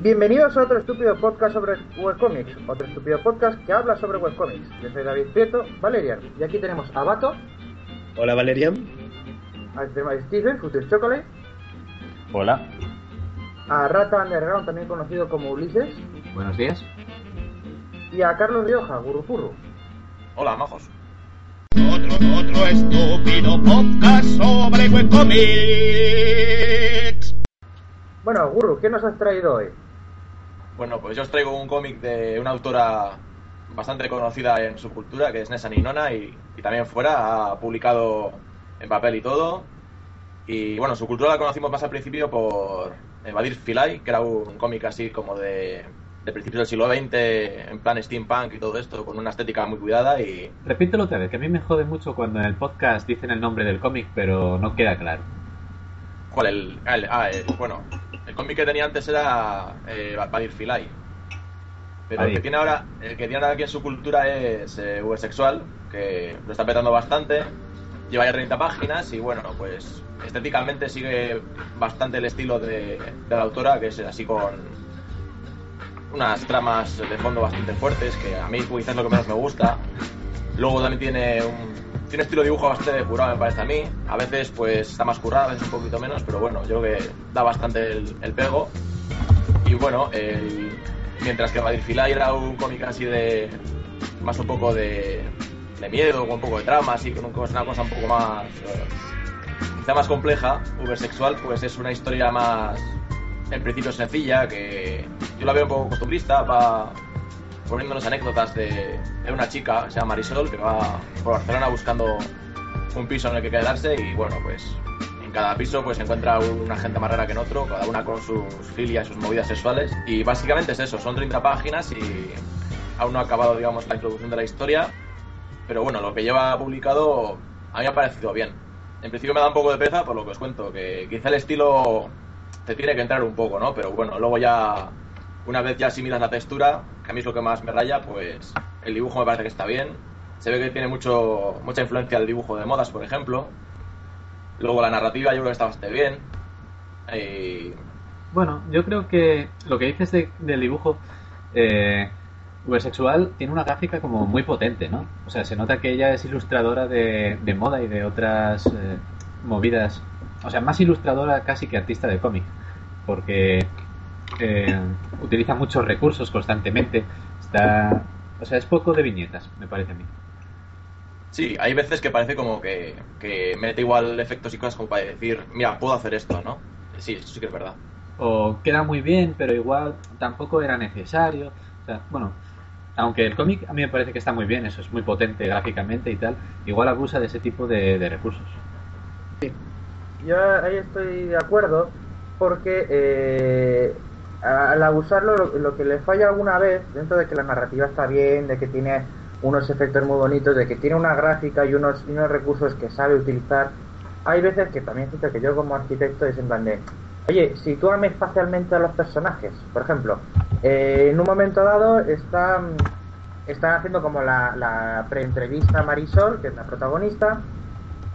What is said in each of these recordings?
Bienvenidos a otro estúpido podcast sobre webcomics, otro estúpido podcast que habla sobre webcomics. Yo soy David Prieto, Valerian, y aquí tenemos a Bato, Hola Valerian. a a Stephen, Future Chocolate, Hola. a Rata Underground, también conocido como Ulises, Buenos días. y a Carlos Rioja, Gurupurru. Hola, majos. Otro, otro estúpido podcast sobre webcomics. Bueno, Guru, ¿qué nos has traído hoy? Bueno, pues yo os traigo un cómic de una autora bastante conocida en su cultura, que es Nessa Ninona, y, y también fuera, ha publicado en papel y todo. Y bueno, su cultura la conocimos más al principio por Evadir Filay, que era un cómic así como de, de principios del siglo XX, en plan steampunk y todo esto, con una estética muy cuidada y... Repítelo otra vez, que a mí me jode mucho cuando en el podcast dicen el nombre del cómic, pero no queda claro. ¿Cuál? El, ah, el- ah, el- bueno, el cómic que tenía antes era eh, Filay. Pero el que tiene ahora, el que tiene ahora aquí en su cultura es eh, Sexual, que lo está petando bastante. Lleva ya 30 páginas y bueno, pues estéticamente sigue bastante el estilo de, de la autora, que es así con unas tramas de fondo bastante fuertes, que a mí quizás es lo que menos me gusta. Luego también tiene un, tiene un estilo de dibujo bastante depurado, me parece a mí. A veces pues está más currado, a veces un poquito menos, pero bueno, yo creo que da bastante el, el pego. Y bueno, mientras que Vadir Filay era un cómic así de. más un poco de. de miedo, con un poco de trama, así, con una cosa un poco más. eh, quizá más compleja, Ubersexual, pues es una historia más. en principio sencilla, que yo la veo un poco costumbrista, va poniéndonos anécdotas de, de una chica, se llama Marisol, que va por Barcelona buscando un piso en el que quedarse y bueno, pues en cada piso pues encuentra una gente más rara que en otro, cada una con sus filias, sus movidas sexuales y básicamente es eso, son 30 páginas y aún no ha acabado digamos la introducción de la historia, pero bueno, lo que lleva publicado a mí me ha parecido bien. En principio me da un poco de pereza por lo que os cuento, que quizá el estilo te tiene que entrar un poco, ¿no? Pero bueno, luego ya una vez ya asimilas la textura, que a mí es lo que más me raya, pues el dibujo me parece que está bien. Se ve que tiene mucho, mucha influencia el dibujo de modas, por ejemplo. Luego la narrativa yo creo que está bastante bien. Bueno, yo creo que lo que dices de- del dibujo eh, Ubersexual tiene una gráfica como muy potente, ¿no? O sea, se nota que ella es ilustradora de, de moda y de otras eh, movidas. O sea, más ilustradora casi que artista de cómic. Porque eh, utiliza muchos recursos constantemente. Está. O sea, es poco de viñetas, me parece a mí. sí, hay veces que parece como que, que mete igual efectos y cosas como para decir, mira, puedo hacer esto, ¿no? Sí, eso sí que es verdad. o queda muy bien, pero igual tampoco era necesario. O sea, bueno, aunque el cómic a mí me parece que está muy bien, eso es muy potente gráficamente y tal, igual abusa de ese tipo de, de recursos. Yo ahí estoy de acuerdo porque eh, al abusarlo lo, que le falla alguna vez, dentro de que la narrativa está bien, de que tiene unos efectos muy bonitos, de que tiene una gráfica y unos, y unos recursos que sabe utilizar, hay veces que también siento que yo como arquitecto es en plan de, oye, sitúame espacialmente a los personajes. Por ejemplo, eh, en un momento dado están, están haciendo como la, la preentrevista a Marisol, que es la protagonista,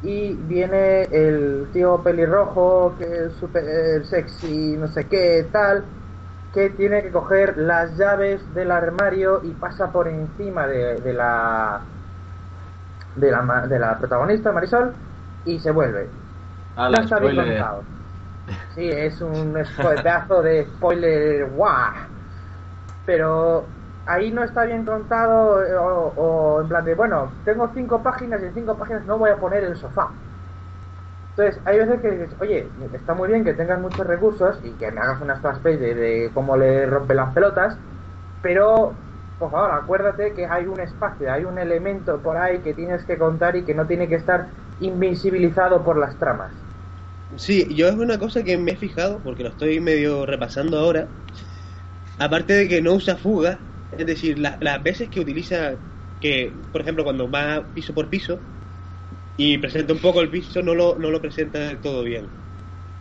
y viene el tío pelirrojo que es súper sexy, no sé qué, tal, que tiene que coger las llaves del armario y pasa por encima de, de la de la ma- de la protagonista Marisol y se vuelve. Ah, No la está bien contado. Sí, es un pedazo de spoiler guau. Pero ahí no está bien contado eh, o, o en plan de, bueno, tengo cinco páginas y en cinco páginas no voy a poner el sofá. Entonces, hay veces que dices, oye, está muy bien que tengas muchos recursos y que me hagas una splash page de, de cómo le rompe las pelotas, pero por favor, acuérdate que hay un espacio, hay un elemento por ahí que tienes que contar y que no tiene que estar invisibilizado por las tramas. Sí, yo es una cosa que me he fijado, porque lo estoy medio repasando ahora. Aparte de que no usa fuga, es decir, la- las veces que utiliza, que por ejemplo cuando va piso por piso y presenta un poco el piso, no lo, no lo presenta del todo bien.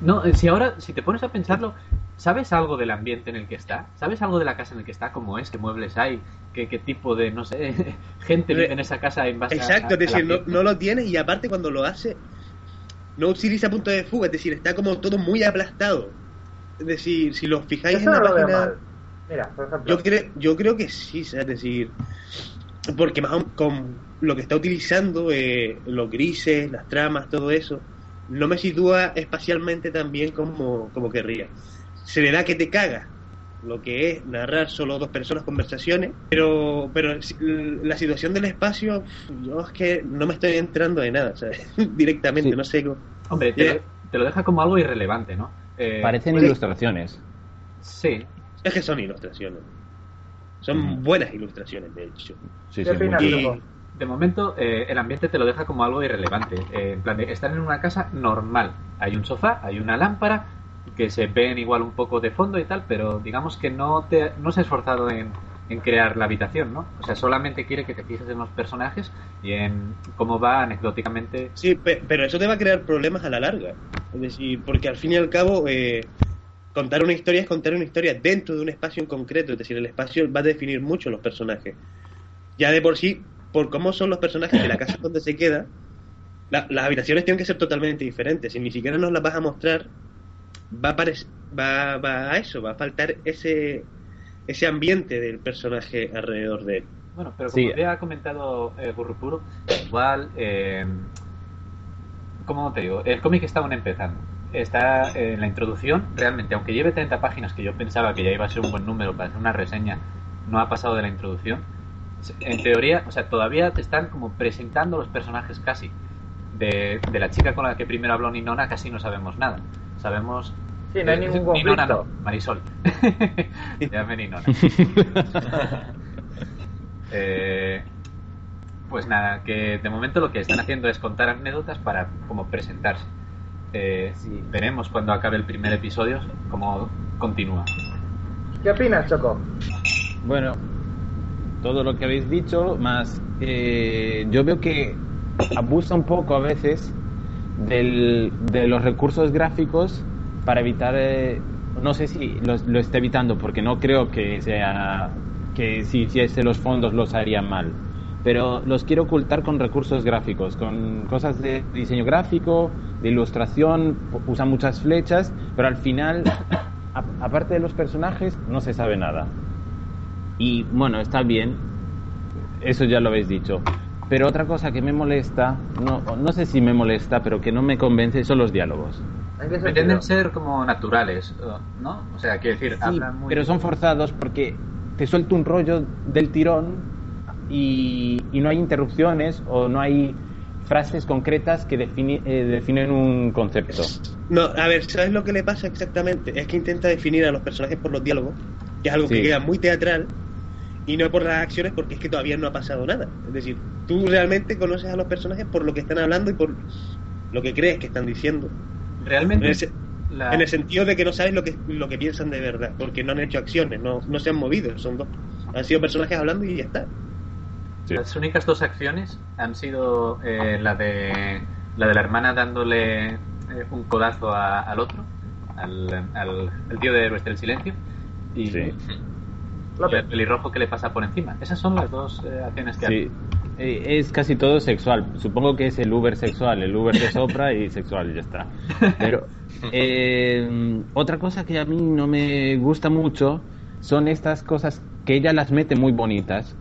No, eh, si ahora, si te pones a pensarlo, ¿sabes algo del ambiente en el que está? ¿Sabes algo de la casa en el que está? ¿Cómo es? ¿Qué muebles hay? ¿Qué, qué tipo de, no sé, gente vive en esa casa en base a- Exacto, a- es decir, no, no lo tiene y aparte cuando lo hace, no utiliza punto de fuga, es decir, está como todo muy aplastado. Es decir, si lo fijáis Eso en no la lo veo página... mal. Mira, por ejemplo, Yo creo, yo creo que sí, es decir, porque más con lo que está utilizando, eh, los grises, las tramas, todo eso, no me sitúa espacialmente tan bien como, como querría. Se le da que te caga lo que es narrar solo dos personas conversaciones, pero pero la situación del espacio, yo es que no me estoy entrando de nada, ¿sabes? directamente, Sí. no sé. cómo- Hombre, te, lo- te lo deja como algo irrelevante, ¿no? Eh, Parecen ilustraciones. Sí. Es que son ilustraciones. Son buenas ilustraciones, de hecho. Sí, ¿Qué sí, opinas, mucho. Y- Loco? De momento, eh, el ambiente te lo deja como algo irrelevante. Eh, en plan, de, están en una casa normal. Hay un sofá, hay una lámpara, que se ven igual un poco de fondo y tal, pero digamos que no, te, no se ha esforzado en, en crear la habitación, ¿no? O sea, solamente quiere que te fijes en los personajes y en cómo va anecdóticamente. Sí, pe- pero eso te va a crear problemas a la larga. Es decir, porque al fin y al cabo, eh, contar una historia es contar una historia dentro de un espacio en concreto. Es decir, el espacio va a definir mucho los personajes. Ya de por sí, por cómo son los personajes de la casa donde se queda, la- las habitaciones tienen que ser totalmente diferentes. Si ni siquiera nos las vas a mostrar, va a, va, va a eso, va a faltar ese, ese ambiente del personaje alrededor de él. Bueno, pero Sí. como ya ha comentado eh, Burrupuro, igual, eh, ¿cómo te digo? El cómic está aún empezando. Está en la introducción, realmente, aunque lleve 30 páginas, que yo pensaba que ya iba a ser un buen número para hacer una reseña, no ha pasado de la introducción. En teoría, o sea, todavía te están como presentando los personajes casi. De, de la chica con la que primero habló Ninona casi no sabemos nada. Sabemos... Sí, no hay eh, ningún Ninona no, conflicto. Marisol. Llame Ninona. Eh, pues nada, que de momento lo que están haciendo es contar anécdotas para como presentarse. Eh, veremos cuando acabe el primer episodio cómo continúa. ¿Qué opinas, Choco? Bueno, todo lo que habéis dicho, más eh, yo veo que abusa un poco a veces del- de los recursos gráficos para evitar, eh, no sé si lo, lo evitando, porque no creo que sea que si hiciese los fondos los haría mal, pero los quiero ocultar con recursos gráficos, con cosas de diseño gráfico, de ilustración, usan muchas flechas, pero al final, a- aparte de los personajes, no se sabe nada. Y bueno, está bien, eso ya lo habéis dicho. Pero otra cosa que me molesta, no, no sé si me molesta, pero que no me convence, son los diálogos. Pretenden ser como naturales, ¿no? O sea, quiero decir, Sí, hablan muy... pero son forzados porque te suelto un rollo del tirón y, y no hay interrupciones o no hay frases concretas que defini- eh, definen un concepto. No, a ver, ¿sabes lo que le pasa exactamente? Es que intenta definir a los personajes por los diálogos, que es algo que queda muy teatral, y no por las acciones porque es que todavía no ha pasado nada. Es decir, tú realmente conoces a los personajes por lo que están hablando y por lo que crees que están diciendo. En Realmente... el, se- la- en el sentido de que no sabes lo que, lo que piensan de verdad, porque no han hecho acciones, no, no se han movido, son dos. Han sido personajes hablando y ya está. Sí. Las únicas dos acciones han sido eh, la de la de la hermana dándole eh, un codazo a- al otro, al, al, al tío de Héroes del Silencio, y, Sí. López. el pelirrojo que le pasa por encima. Esas son las dos eh, acciones que Sí. Eh, Es casi todo sexual. Supongo que es el Uber sexual. El Uber te sopra y sexual y ya está. Pero eh, otra cosa que a mí no me gusta mucho son estas cosas que ella las mete muy bonitas,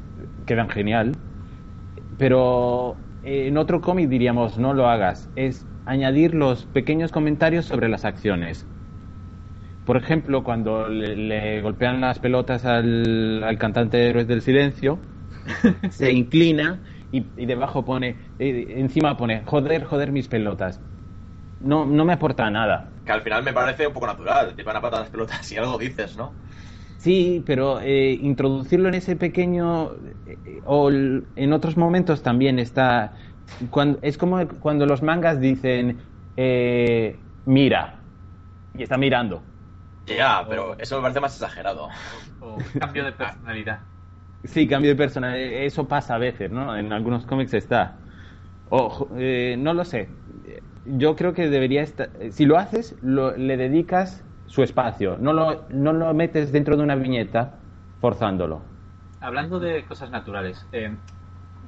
quedan genial, pero en otro cómic diríamos no lo hagas. Es añadir los pequeños comentarios sobre las acciones. Por ejemplo, cuando le, le golpean las pelotas al, al cantante de Héroes del Silencio, se inclina y, y debajo pone, eh, encima pone, joder, joder mis pelotas. No, no me aporta nada. Que al final me parece un poco natural. Te van a patar las pelotas y algo dices, ¿no? Sí, pero eh, introducirlo en ese pequeño eh, o en otros momentos también está. Cuando, es como cuando los mangas dicen eh, mira y está mirando. Ya, pero eso me parece más exagerado. O cambio de personalidad. Sí, cambio de persona. eh, Eso pasa a veces, ¿no? En algunos cómics está. O, eh, no lo sé. Yo creo que debería estar. Si lo haces, lo- le dedicas su espacio. No lo, no lo metes dentro de una viñeta forzándolo. Hablando de cosas naturales, eh,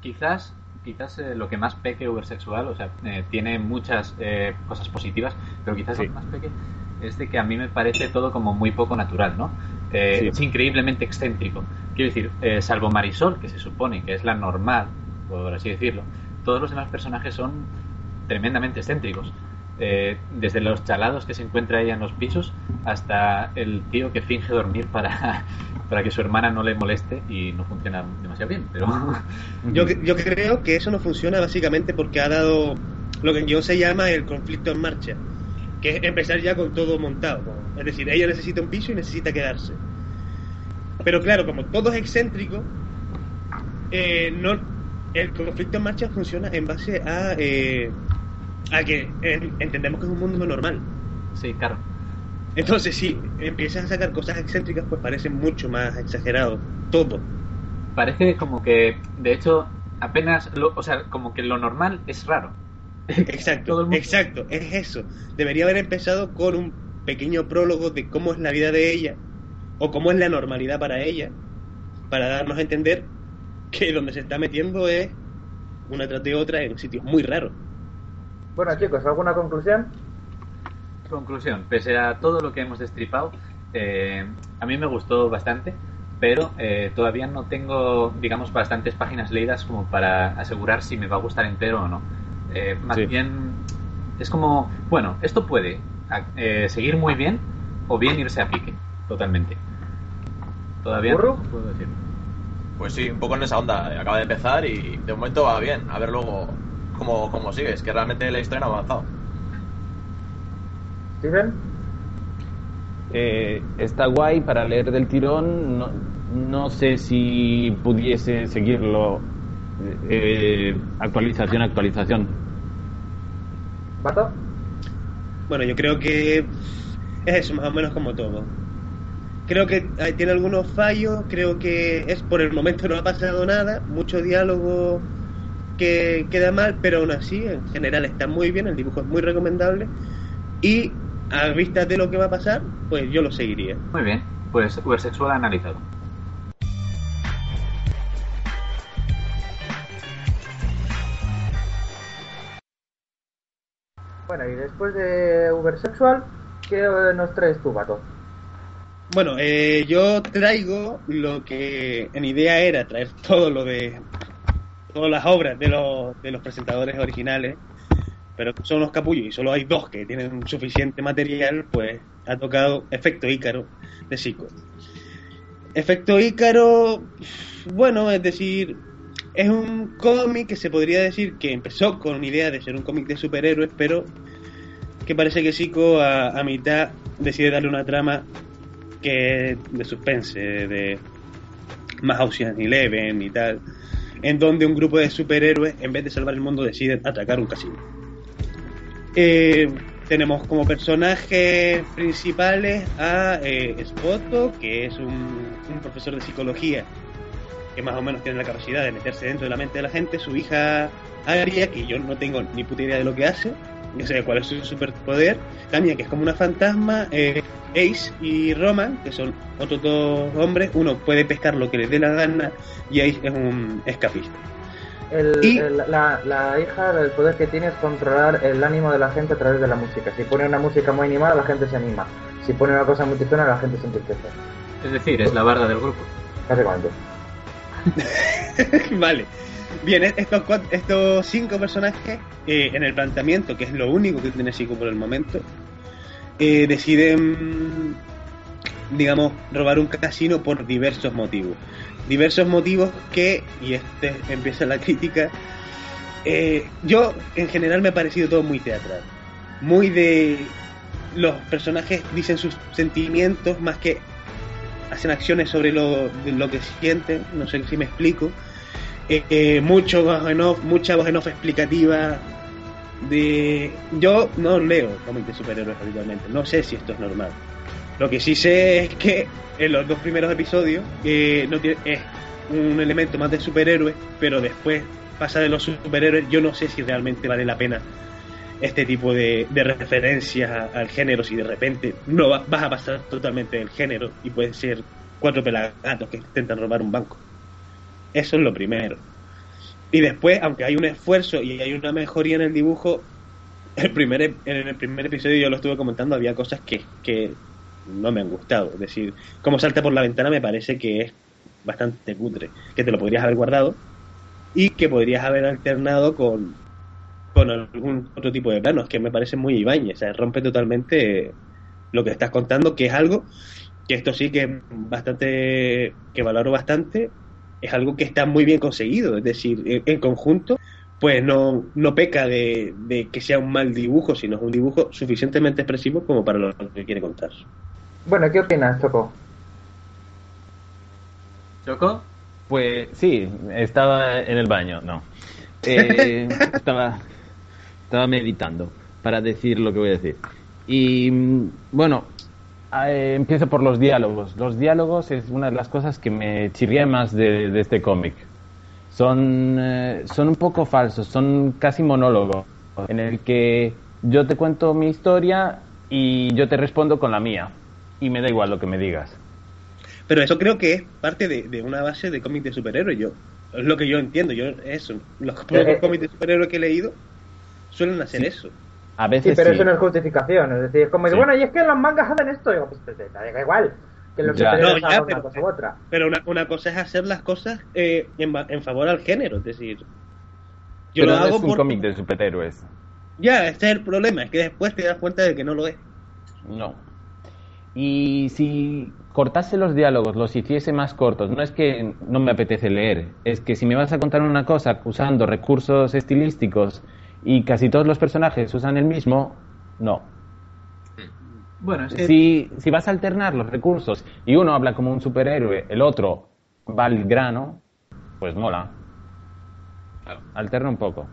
quizás quizás eh, lo que más peque Ubersexual, o sea, eh, tiene muchas eh, cosas positivas, pero quizás Sí. lo que más peque es de que a mí me parece todo como muy poco natural, ¿no? Eh, Sí. Es increíblemente excéntrico. Quiero decir, eh, salvo Marisol, que se supone que es la normal, por así decirlo, todos los demás personajes son tremendamente excéntricos. Eh, desde los chalados que se encuentra ella en los pisos hasta el tío que finge dormir para, para que su hermana no le moleste y no funciona demasiado bien. Pero Yo, yo creo que eso no funciona básicamente porque ha dado lo que en guion se llama el conflicto en marcha, que es empezar ya con todo montado. ¿no? Es decir, ella necesita un piso y necesita quedarse. Pero claro, como todo es excéntrico, eh, no, el conflicto en marcha funciona en base a, eh, a que en- entendemos que es un mundo normal. sí, claro. Entonces, si empiezas a sacar cosas excéntricas, pues parece mucho más exagerado todo. Parece como que, de hecho, apenas, lo, o sea, como que lo normal es raro. Exacto, exacto, es eso. Debería haber empezado con un pequeño prólogo de cómo es la vida de ella o cómo es la normalidad para ella, para darnos a entender que donde se está metiendo es una tras de otra en sitios muy raros. Bueno, chicos, ¿alguna conclusión? Conclusión, pese a todo lo que hemos destripado, eh, a mí me gustó bastante, pero eh, todavía no tengo, digamos, bastantes páginas leídas como para asegurar si me va a gustar entero o no. Eh, más Sí. bien, es como, bueno, esto puede eh, seguir muy bien o bien irse a pique, totalmente. Todavía ¿Burro? no puedo decir. Pues sí, un poco en esa onda. Acaba de empezar y de momento va bien. A ver luego cómo, cómo sigue. Es que realmente la historia no ha avanzado. ¿Steven? Eh, está guay para leer del tirón. No, no sé si pudiese seguirlo eh, actualización, actualización. ¿Bato? Bueno, yo creo que es eso, más o menos como todo. Creo que eh, tiene algunos fallos, creo que es por el momento no ha pasado nada, mucho diálogo que queda mal, pero aún así en general está muy bien, el dibujo es muy recomendable y a vista de lo que va a pasar, pues yo lo seguiría. Muy bien, pues Ubersexual analizado. Bueno, y después de Ubersexual, ¿qué eh, nos traes tú, Bato? Bueno, eh, yo traigo lo que en idea era traer todo lo de todas las obras de los, de los presentadores originales, pero son los capullos y solo hay dos que tienen suficiente material, pues ha tocado Efecto Ícaro de Zico. Efecto Ícaro, bueno, es decir, es un cómic que se podría decir que empezó con idea de ser un cómic de superhéroes, pero que parece que Zico a, mitad decide darle una trama que de suspense, de más Ocean Eleven y tal, en donde un grupo de superhéroes, en vez de salvar el mundo, deciden atacar un casino. Eh, tenemos como personajes principales a eh, Spoto, que es un profesor de psicología que más o menos tiene la capacidad de meterse dentro de la mente de la gente, su hija Aria, que yo no tengo ni puta idea de lo que hace, no sé cuál es su superpoder, Tania, que es como una fantasma, eh, Ace y Roman, que son otros dos hombres, uno puede pescar lo que le dé la gana y Ace es un escapista. El, Y- el- la, la hija, el poder que tiene es controlar el ánimo de la gente a través de la música. Si pone una música muy animada, la gente se anima. Si pone una cosa muy tristona, la gente se entristece. Es decir, es la barda del grupo. Básicamente. vale. Bien, estos, cuat- estos cinco personajes, eh, en el planteamiento, que es lo único que tiene Zico por el momento, eh, deciden, digamos, robar un casino por diversos motivos. Diversos motivos que, y este empieza la crítica, eh, yo en general me ha parecido todo muy teatral. Muy de... Los personajes dicen sus sentimientos más que hacen acciones sobre lo, lo que sienten, no sé si me explico. Eh, eh, mucho en off, mucha voz en off explicativa. De... Yo no leo cómics de superhéroes habitualmente, no sé si esto es normal. Lo que sí sé es que en los dos primeros episodios eh, no tiene, es un elemento más de superhéroes, pero después pasa de los superhéroes. Yo no sé si realmente vale la pena este tipo de, de referencias al género si de repente no va- vas a pasar totalmente del género y pueden ser cuatro pelagatos que intentan robar un banco. Eso es lo primero. Y después, aunque hay un esfuerzo y hay una mejoría en el dibujo, el primer, en el primer episodio yo lo estuve comentando, había cosas que, que no me han gustado. Es decir, como salta por la ventana me parece que es bastante cutre, que te lo podrías haber guardado y que podrías haber alternado con, con algún otro tipo de planos, que me parece muy Ibañez, o sea, rompe totalmente lo que estás contando, que es algo que esto sí que es bastante, que valoro bastante, es algo que está muy bien conseguido, es decir, en, en conjunto, pues no, no peca de, de que sea un mal dibujo, sino es un dibujo suficientemente expresivo como para lo que quiere contar. Bueno, ¿qué opinas, Choco? ¿Choco? Pues sí, estaba en el baño, no. Eh, estaba, estaba meditando para decir lo que voy a decir. Y mm, bueno, eh, empiezo por los diálogos. Los diálogos es una de las cosas que me chirría más de, de este cómic. Son, eh, son un poco falsos, son casi monólogos, en el que yo te cuento mi historia y yo te respondo con la mía. Y me da igual lo que me digas. Pero eso creo que es parte de, de una base de cómics de superhéroes. Yo, es lo que yo entiendo. Yo, eso, los pocos eh, cómics de superhéroes que he leído suelen hacer Sí. eso. A Sí, veces pero sí. eso no es justificación. Es decir, es como, Sí. bueno, y es que los mangas hacen esto. Digo, pues te, te da igual que Ya. superhéroes No, ya, hagan pero- una cosa u otra. Pero una, una cosa es hacer las cosas eh, en, en favor al género. Es decir, yo Pero lo no hago es un por... cómic de superhéroes. Ya, este es el problema. Es que después te das cuenta de que no lo es. No. Y si cortase los diálogos, los hiciese más cortos, no es que no me apetece leer, es que si me vas a contar una cosa usando recursos estilísticos y casi todos los personajes usan el mismo, no. Bueno, es que Si, si vas a alternar los recursos y uno habla como un superhéroe, el otro va al grano, pues mola. Alterna un poco.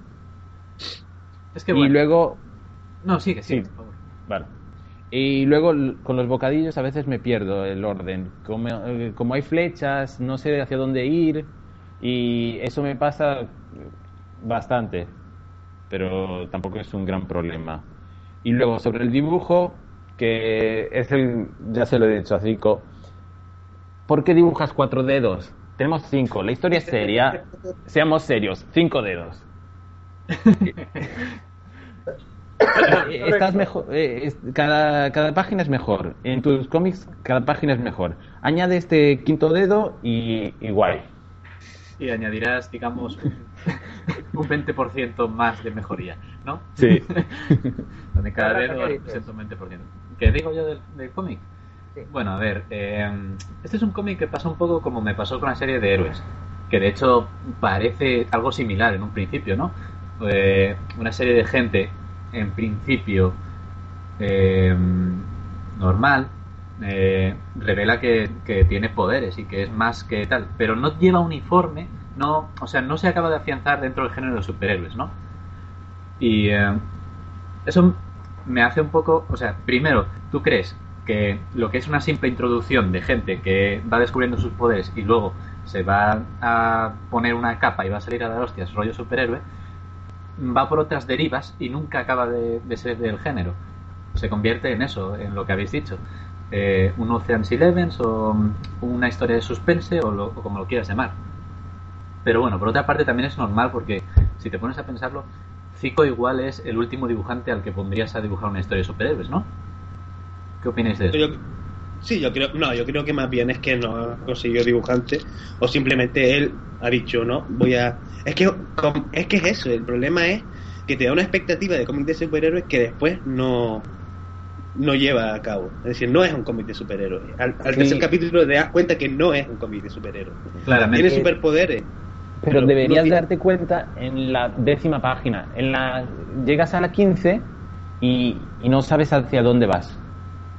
es que y bueno. luego No, sigue, sigue, Sí. por favor. Vale. Y luego con los bocadillos a veces me pierdo el orden. Como, eh, como hay flechas, no sé hacia dónde ir y eso me pasa bastante, pero tampoco es un gran problema. Y luego sobre el dibujo, que es el, ya se lo he dicho a Zico, ¿por qué dibujas cuatro dedos? Tenemos cinco, la historia es seria, seamos serios, cinco dedos. Eh, Estás mejor, eh, cada, cada página es mejor. En tus cómics, cada página es mejor. Añade este quinto dedo y, guay. Y añadirás, digamos, un, un 20% más de mejoría, ¿no? Sí. Donde cada Ahora, dedo ¿qué dices? representa un 20%. ¿Qué digo yo del, del cómic? Sí. Bueno, a ver, eh, este es un cómic que pasa un poco como me pasó con la serie de héroes, que de hecho parece algo similar en un principio, ¿no? Eh, una serie de gente, en principio, eh, normal, eh, revela que, tiene poderes y que es más que tal, pero no lleva uniforme, no, o sea, no se acaba de afianzar dentro del género de superhéroes, ¿no? Y eh, eso me hace un poco, o sea, primero, ¿tú crees que lo que es una simple introducción de gente que va descubriendo sus poderes y luego se va a poner una capa y va a salir a dar hostias, rollo superhéroe, va por otras derivas y nunca acaba de ser del género? Se convierte en eso, en lo que habéis dicho. Eh, un Ocean's Eleven o una historia de suspense o, lo- como lo quieras llamar. Pero bueno, por otra parte también es normal porque si te pones a pensarlo, Zico igual es el último dibujante al que pondrías a dibujar una historia de superhéroes, ¿no? ¿Qué opináis de eso? Sí, yo creo, no, yo creo que más bien es que no ha conseguido dibujante o simplemente él ha dicho, no, voy a... Es que, es que es eso, el problema es que te da una expectativa de cómic de superhéroes que después no no lleva a cabo. Es decir, no es un cómic de superhéroes. Al, al Sí. tercer capítulo te das cuenta que no es un cómic de superhéroes. Claramente. Tiene superpoderes. Pero Pero deberías no tiene- darte cuenta en la décima página. En la llegas a la 15 y, y no sabes hacia dónde vas.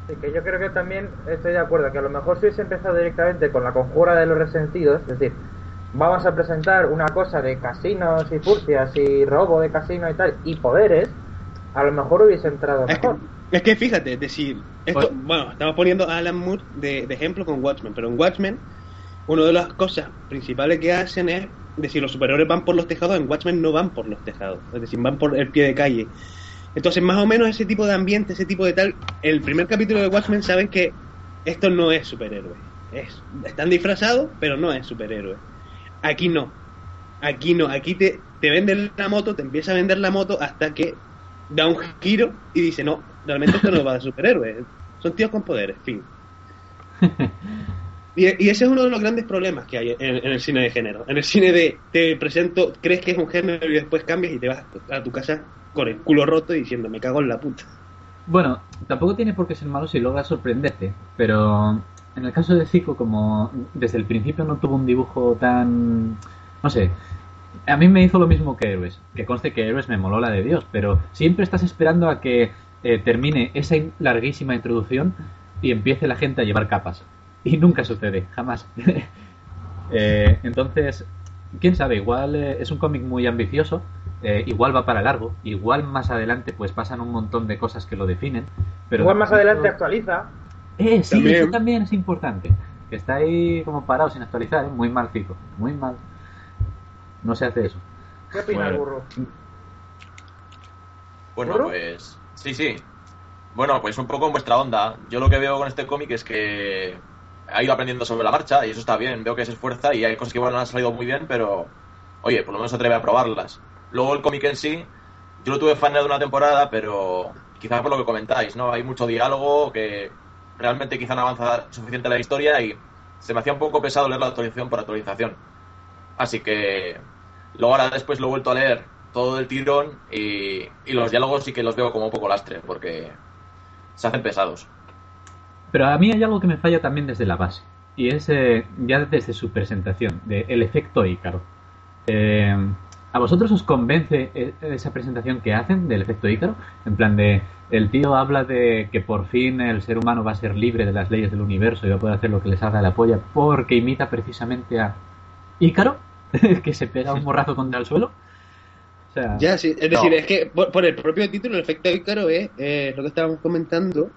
Sí, que yo creo que también estoy de acuerdo, que a lo mejor si hubiese empezado directamente con la conjura de los resentidos, es decir, vamos a presentar una cosa de casinos y furcias y robo de casino y tal, y poderes, a lo mejor hubiese entrado Es que, mejor. Es que fíjate, es decir, esto, bueno, estamos poniendo a Alan Moore de, de ejemplo con Watchmen, pero en Watchmen, una de las cosas principales que hacen es decir, los superiores van por los tejados, en Watchmen no van por los tejados, es decir, van por el pie de calle. Entonces, más o menos ese tipo de ambiente, ese tipo de tal, el primer capítulo de Watchmen saben que esto no es superhéroe. Es, están disfrazados, pero no es superhéroe. Aquí no. Aquí no. Aquí te, te venden la moto, te empieza a vender la moto hasta que da un giro y dice, no, realmente esto no va de superhéroe. Son tíos con poderes, fin. Y, y ese es uno de los grandes problemas que hay en, en el cine de género. En el cine de te presento, crees que es un género y después cambias y te vas a tu casa con el culo roto y diciendo, me cago en la puta. Bueno, tampoco tiene por qué ser malo si logra sorprenderte, pero en el caso de Zico, como desde el principio no tuvo un dibujo tan... no sé, a mí me hizo lo mismo que Héroes, que conste que Héroes me moló la de Dios, pero siempre estás esperando a que eh, termine esa in- larguísima introducción y empiece la gente a llevar capas. Y nunca sucede, jamás. Eh, entonces, quién sabe, igual eh, es un cómic muy ambicioso, eh, igual va para largo, igual más adelante pues pasan un montón de cosas que lo definen, pero Igual más de adelante actualiza. Eh, sí, También. eso también es importante. Que está ahí como parado sin actualizar, ¿eh? muy mal Zico, muy mal. No se hace eso. ¿Qué opinas, Bueno. burro? Bueno, ¿Burro? pues sí, sí. Bueno, pues un poco en vuestra onda. Yo lo que veo con este cómic es que ha ido aprendiendo sobre la marcha y eso está bien. Veo que se esfuerza y hay cosas que igual no han salido muy bien, pero oye, por lo menos se atreve a probarlas. Luego el cómic en sí, yo lo tuve fan de una temporada, pero quizá por lo que comentáis, ¿no? Hay mucho diálogo que realmente quizá no avanza suficiente la historia y se me hacía un poco pesado leer la actualización por actualización. Así que luego ahora después lo he vuelto a leer todo el tirón y, y los diálogos sí que los veo como un poco lastre porque se hacen pesados. Pero a mí hay algo que me falla también desde la base. Y es eh, ya desde su presentación, de el efecto Ícaro. Eh, ¿A vosotros os convence eh, esa presentación que hacen del efecto Ícaro? En plan de, el tío habla de que por fin el ser humano va a ser libre de las leyes del universo y va a poder hacer lo que le salga de la polla porque imita precisamente a Ícaro, que se pega un morrazo contra el suelo. O sea, Ya, sí. Es No. decir, es que por, por el propio título, el efecto Ícaro es eh, lo que estábamos comentando,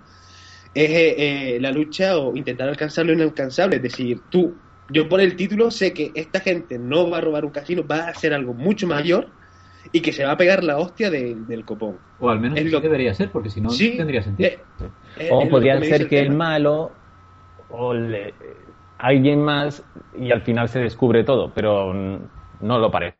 es eh, eh, la lucha o intentar alcanzar lo inalcanzable. Es decir, tú, yo por el título sé que esta gente no va a robar un casino, va a hacer algo mucho mayor y que se va a pegar la hostia de- del copón. o al menos es lo- debería ser, porque si no Sí, tendría sentido. eh, eh, O es lo podría que ser que el tema. malo o le- alguien más y al final se descubre todo, pero no lo parece.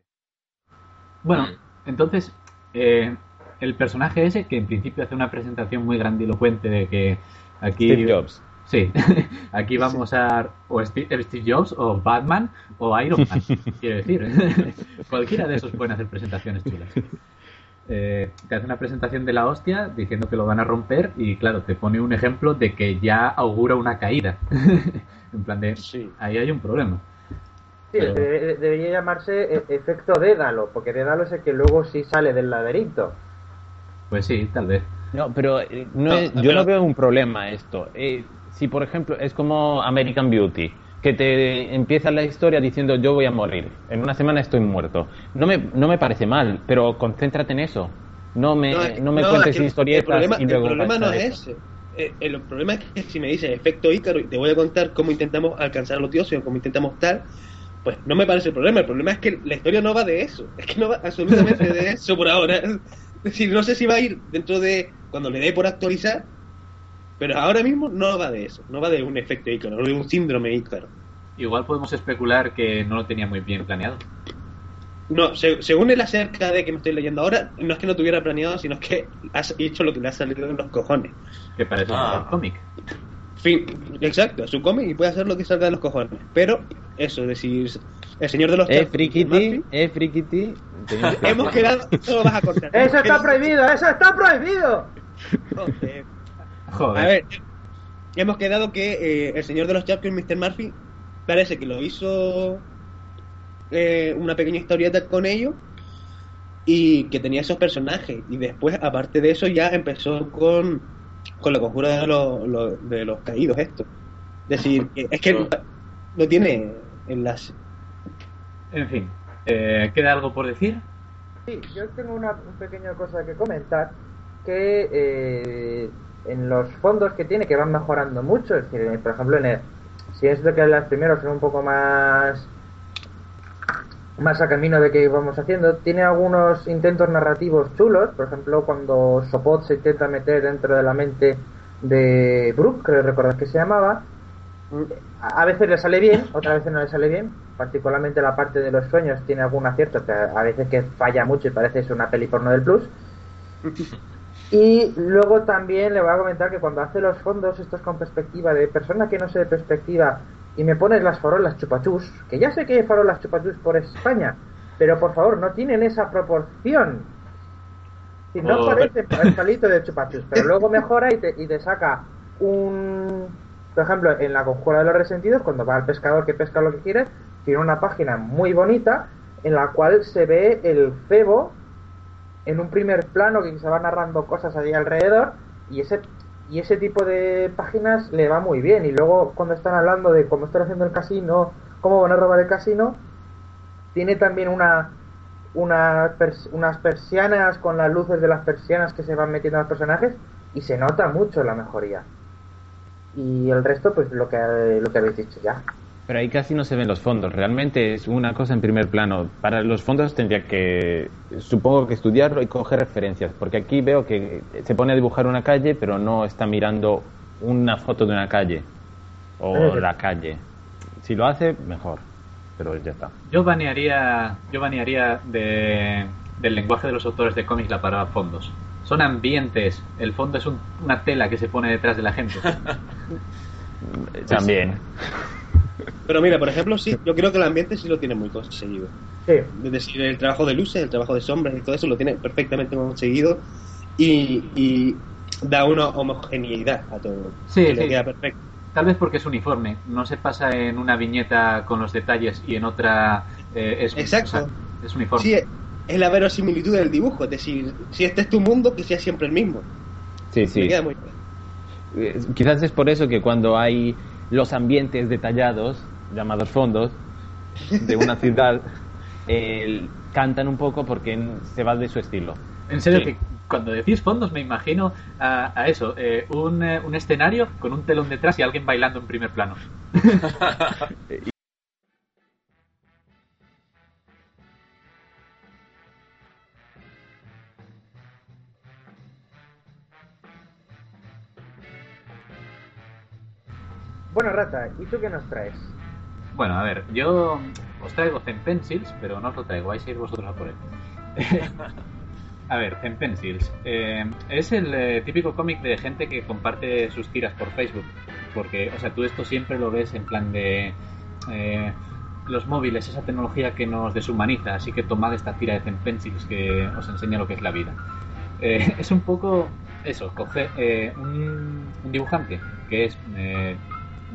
Bueno, entonces, eh, el personaje ese, que en principio hace una presentación muy grandilocuente de que aquí... Steve Jobs. Sí, aquí vamos a... O Steve, Steve Jobs, o Batman, o Iron Man, quiero decir. Cualquiera de esos pueden hacer presentaciones chulas. Eh, te hace una presentación de la hostia diciendo que lo van a romper y claro, te pone un ejemplo de que ya augura una caída. en plan de... Sí. Ahí hay un problema. Sí, Pero- de- debería llamarse e- efecto Dédalo, porque Dédalo es el que luego sí sale del laberinto. Pues sí, tal vez. No, pero eh, no No, es- yo pero- no veo un problema esto. Eh, si, por ejemplo, es como American Beauty, que te empieza la historia diciendo yo voy a morir, en una semana estoy muerto. No me, no me parece mal, pero concéntrate en eso. No me, no me no, cuentes es que historietas El problema, y luego el problema no es eso. ese. Eh, El, problema es que si me dices efecto Ícaro y te voy a contar cómo intentamos alcanzar a los dioses o cómo intentamos tal, pues no me parece el problema. El problema es que la historia no va de eso. Es que no va absolutamente de eso por ahora. Es decir, no sé si va a ir dentro de cuando le dé por actualizar, pero ahora mismo no va de eso. No va de un efecto Ícaro, no de un síndrome Ícaro. Igual podemos especular que no lo tenía muy bien planeado. No, se- según el acerca de que me estoy leyendo ahora, no es que no tuviera planeado, sino que has hecho lo que le ha salido en los cojones. Que parece Ah. un cómic. Fin, exacto, su cómic y puede hacer lo que salga de los cojones. Pero, eso, es decir, el señor de los Eh, frikiti, eh, frikiti. Hemos quedado, no lo vas a contar. ¡Eso está prohibido! ¡Eso está prohibido! Joder. Joder. A ver, hemos quedado que eh, el señor de los Champions, Mr. Murphy, parece que lo hizo eh, una pequeña historieta con ellos y que tenía esos personajes. Y después, aparte de eso, ya empezó con con la conjura de los, los- de los caídos esto. Es decir, que- es que no tiene enlace. En fin, eh, ¿queda algo por decir? Sí, yo tengo una un pequeña cosa que comentar, que eh, en los fondos que tiene, que van mejorando mucho, es decir, por ejemplo, en el, si es de que las primeros son un poco más más a camino de que íbamos haciendo, tiene algunos intentos narrativos chulos, por ejemplo, cuando Sopot se intenta meter dentro de la mente de Brooke, creo recordar que se llamaba, a a veces le sale bien, otras veces no le sale bien. Particularmente la parte de los sueños tiene algún acierto que a veces que falla mucho y parece es una peli porno del plus. Y luego también le voy a comentar que cuando hace los fondos estos con perspectiva de persona que no sé de perspectiva y me pones las farolas chupachus, que ya sé que hay farolas chupachus por España, pero por favor no tienen esa proporción. Si no Oh. parece el palito de chupachus, pero luego mejora y te, y te saca un... Por ejemplo, en la conjura de los resentidos, cuando va al pescador que pesca lo que quiere, tiene una página muy bonita en la cual se ve el cebo en un primer plano que se va narrando cosas allí alrededor y ese y ese tipo de páginas le va muy bien. Y luego cuando están hablando de cómo están haciendo el casino cómo van a robar el casino tiene también una unas persianas con las luces de las persianas que se van metiendo a los personajes y se nota mucho la mejoría. Y el resto pues lo que lo que habéis dicho ya Pero ahí casi no se ven los fondos. Realmente es una cosa en primer plano. Para los fondos tendría que, supongo que estudiarlo y coger referencias. Porque aquí veo que se pone a dibujar una calle, pero no está mirando una foto de una calle. O Eh. la calle. Si lo hace, mejor. Pero ya está. Yo banearía, yo banearía de, del lenguaje de los autores de cómics la palabra fondos. Son ambientes. El fondo es un- una tela que se pone detrás de la gente. También. Pero mira, por ejemplo, sí, yo creo que el ambiente sí lo tiene muy conseguido. sí Es decir, el trabajo de luces, el trabajo de sombras y todo eso lo tiene perfectamente conseguido y, y da una homogeneidad a todo. Sí, que le sí. queda perfecto. Tal vez porque es uniforme. No se pasa en una viñeta con los detalles y en otra eh, es, Exacto. o sea, es uniforme. Sí, es la verosimilitud del dibujo. Es decir, si este es tu mundo, que sea siempre el mismo. Sí, Me sí. queda muy bien. Eh, Quizás es por eso que cuando hay los ambientes detallados, llamados fondos, de una ciudad, eh, cantan un poco porque se va de su estilo. En serio, Sí. que cuando decís fondos me imagino a, a eso, eh, un, eh, un escenario con un telón detrás y alguien bailando en primer plano. bueno Rata ¿y tú qué nos traes? Bueno, a ver, yo os traigo Zen Pencils, pero no os lo traigo, vais a ir vosotros a por él. a ver, Zen Pencils. eh, es el eh, típico cómic de gente que comparte sus tiras por Facebook. Porque, o sea, tú esto siempre lo ves en plan de... eh, los móviles, esa tecnología que nos deshumaniza, así que tomad esta tira de Zen Pencils que os enseña lo que es la vida. Eh, es un poco eso, coger eh, un, un dibujante que es, eh,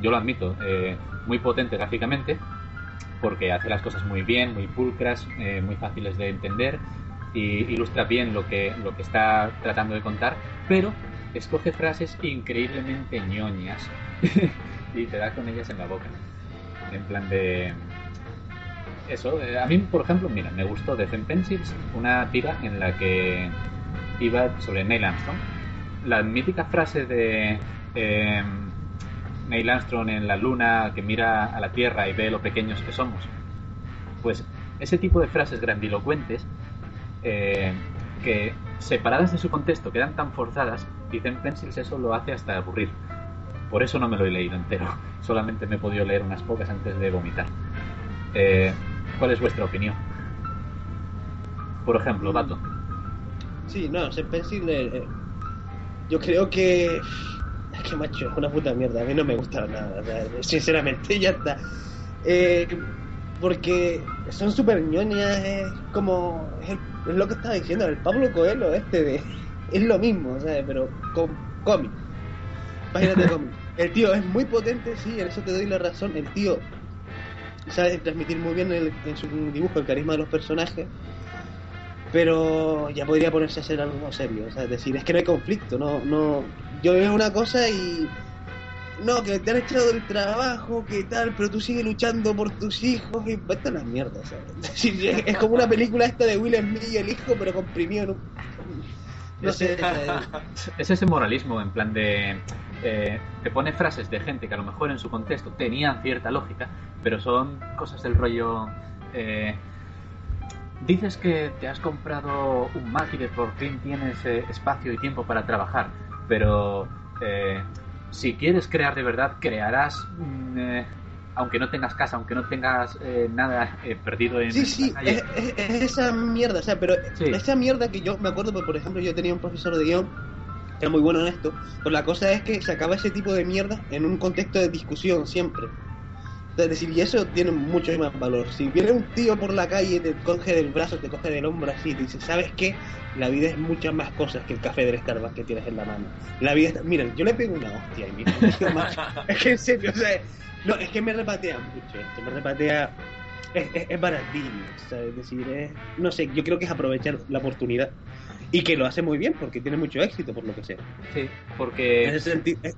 yo lo admito, eh, muy potente gráficamente, porque hace las cosas muy bien, muy pulcras, eh, muy fáciles de entender y ilustra bien lo que, lo que está tratando de contar, pero escoge frases increíblemente ñoñas y te da con ellas en la boca. En plan de... Eso, eh, a mí, por ejemplo, mira, me gustó de Zen Pencils una tira en la que iba sobre Neil Armstrong. La mítica frase de eh, Neil Armstrong en la luna que mira a la Tierra y ve lo pequeños que somos. Pues ese tipo de frases grandilocuentes eh, que separadas de su contexto quedan tan forzadas Zen Pencils eso lo hace hasta aburrir. Por eso no me lo he leído entero. Solamente me he podido leer unas pocas antes de vomitar. Eh, ¿Cuál es vuestra opinión? Por ejemplo, Dato. Sí, no, Pencil, eh, eh, yo creo que. Es que macho, es una puta mierda. A mí no me gusta nada, sinceramente, ya está. Eh, porque son súper ñoñas, es como. Es, lo que estaba diciendo, el Pablo Coelho este de. Es lo mismo, ¿sabes? Pero con cómic. Páginas de cómic. El tío es muy potente, sí, en eso te doy la razón. El tío sabe transmitir muy bien el- en su dibujo el carisma de los personajes. Pero ya podría ponerse a hacer algo serio. O sea, es decir, es que no hay conflicto, no, no. Yo veo una cosa y no, que te han echado del trabajo, que tal, pero tú sigues luchando por tus hijos y esto es una mierda, ¿sabes? Es, decir, es- es como una película esta de Will Smith y el hijo, pero comprimido en un... No sé, es- Es ese moralismo en plan de... eh, te pone frases de gente que a lo mejor en su contexto tenían cierta lógica, pero son cosas del rollo... eh, dices que te has comprado un Mac y que por fin tienes eh, espacio y tiempo para trabajar, pero eh, si quieres crear de verdad, crearás... mm, eh, aunque no tengas casa, aunque no tengas eh, nada perdido en Sí, sí, la calle. es, es- es esa mierda, o sea, pero Sí. esa mierda que yo me acuerdo, pues, por ejemplo, yo tenía un profesor de guion que era muy bueno en esto, pero la cosa es que sacaba ese tipo de mierda en un contexto de discusión siempre. Es decir, y eso tiene mucho más valor. Si viene un tío por la calle te coge del brazo, te coge del hombro así, y te dice, ¿sabes qué? La vida es muchas más cosas que el café del Starbucks que tienes en la mano. La vida está... Miren, yo le pego una hostia ahí mismo. es que en serio, o sea, no, es que me repatea mucho esto, me repatea... Es, es, es baratillo, ¿sabes? Es decir, es... No sé, yo creo que es aprovechar la oportunidad. Y que lo hace muy bien, porque tiene mucho éxito, por lo que sé. Sí, porque... es, es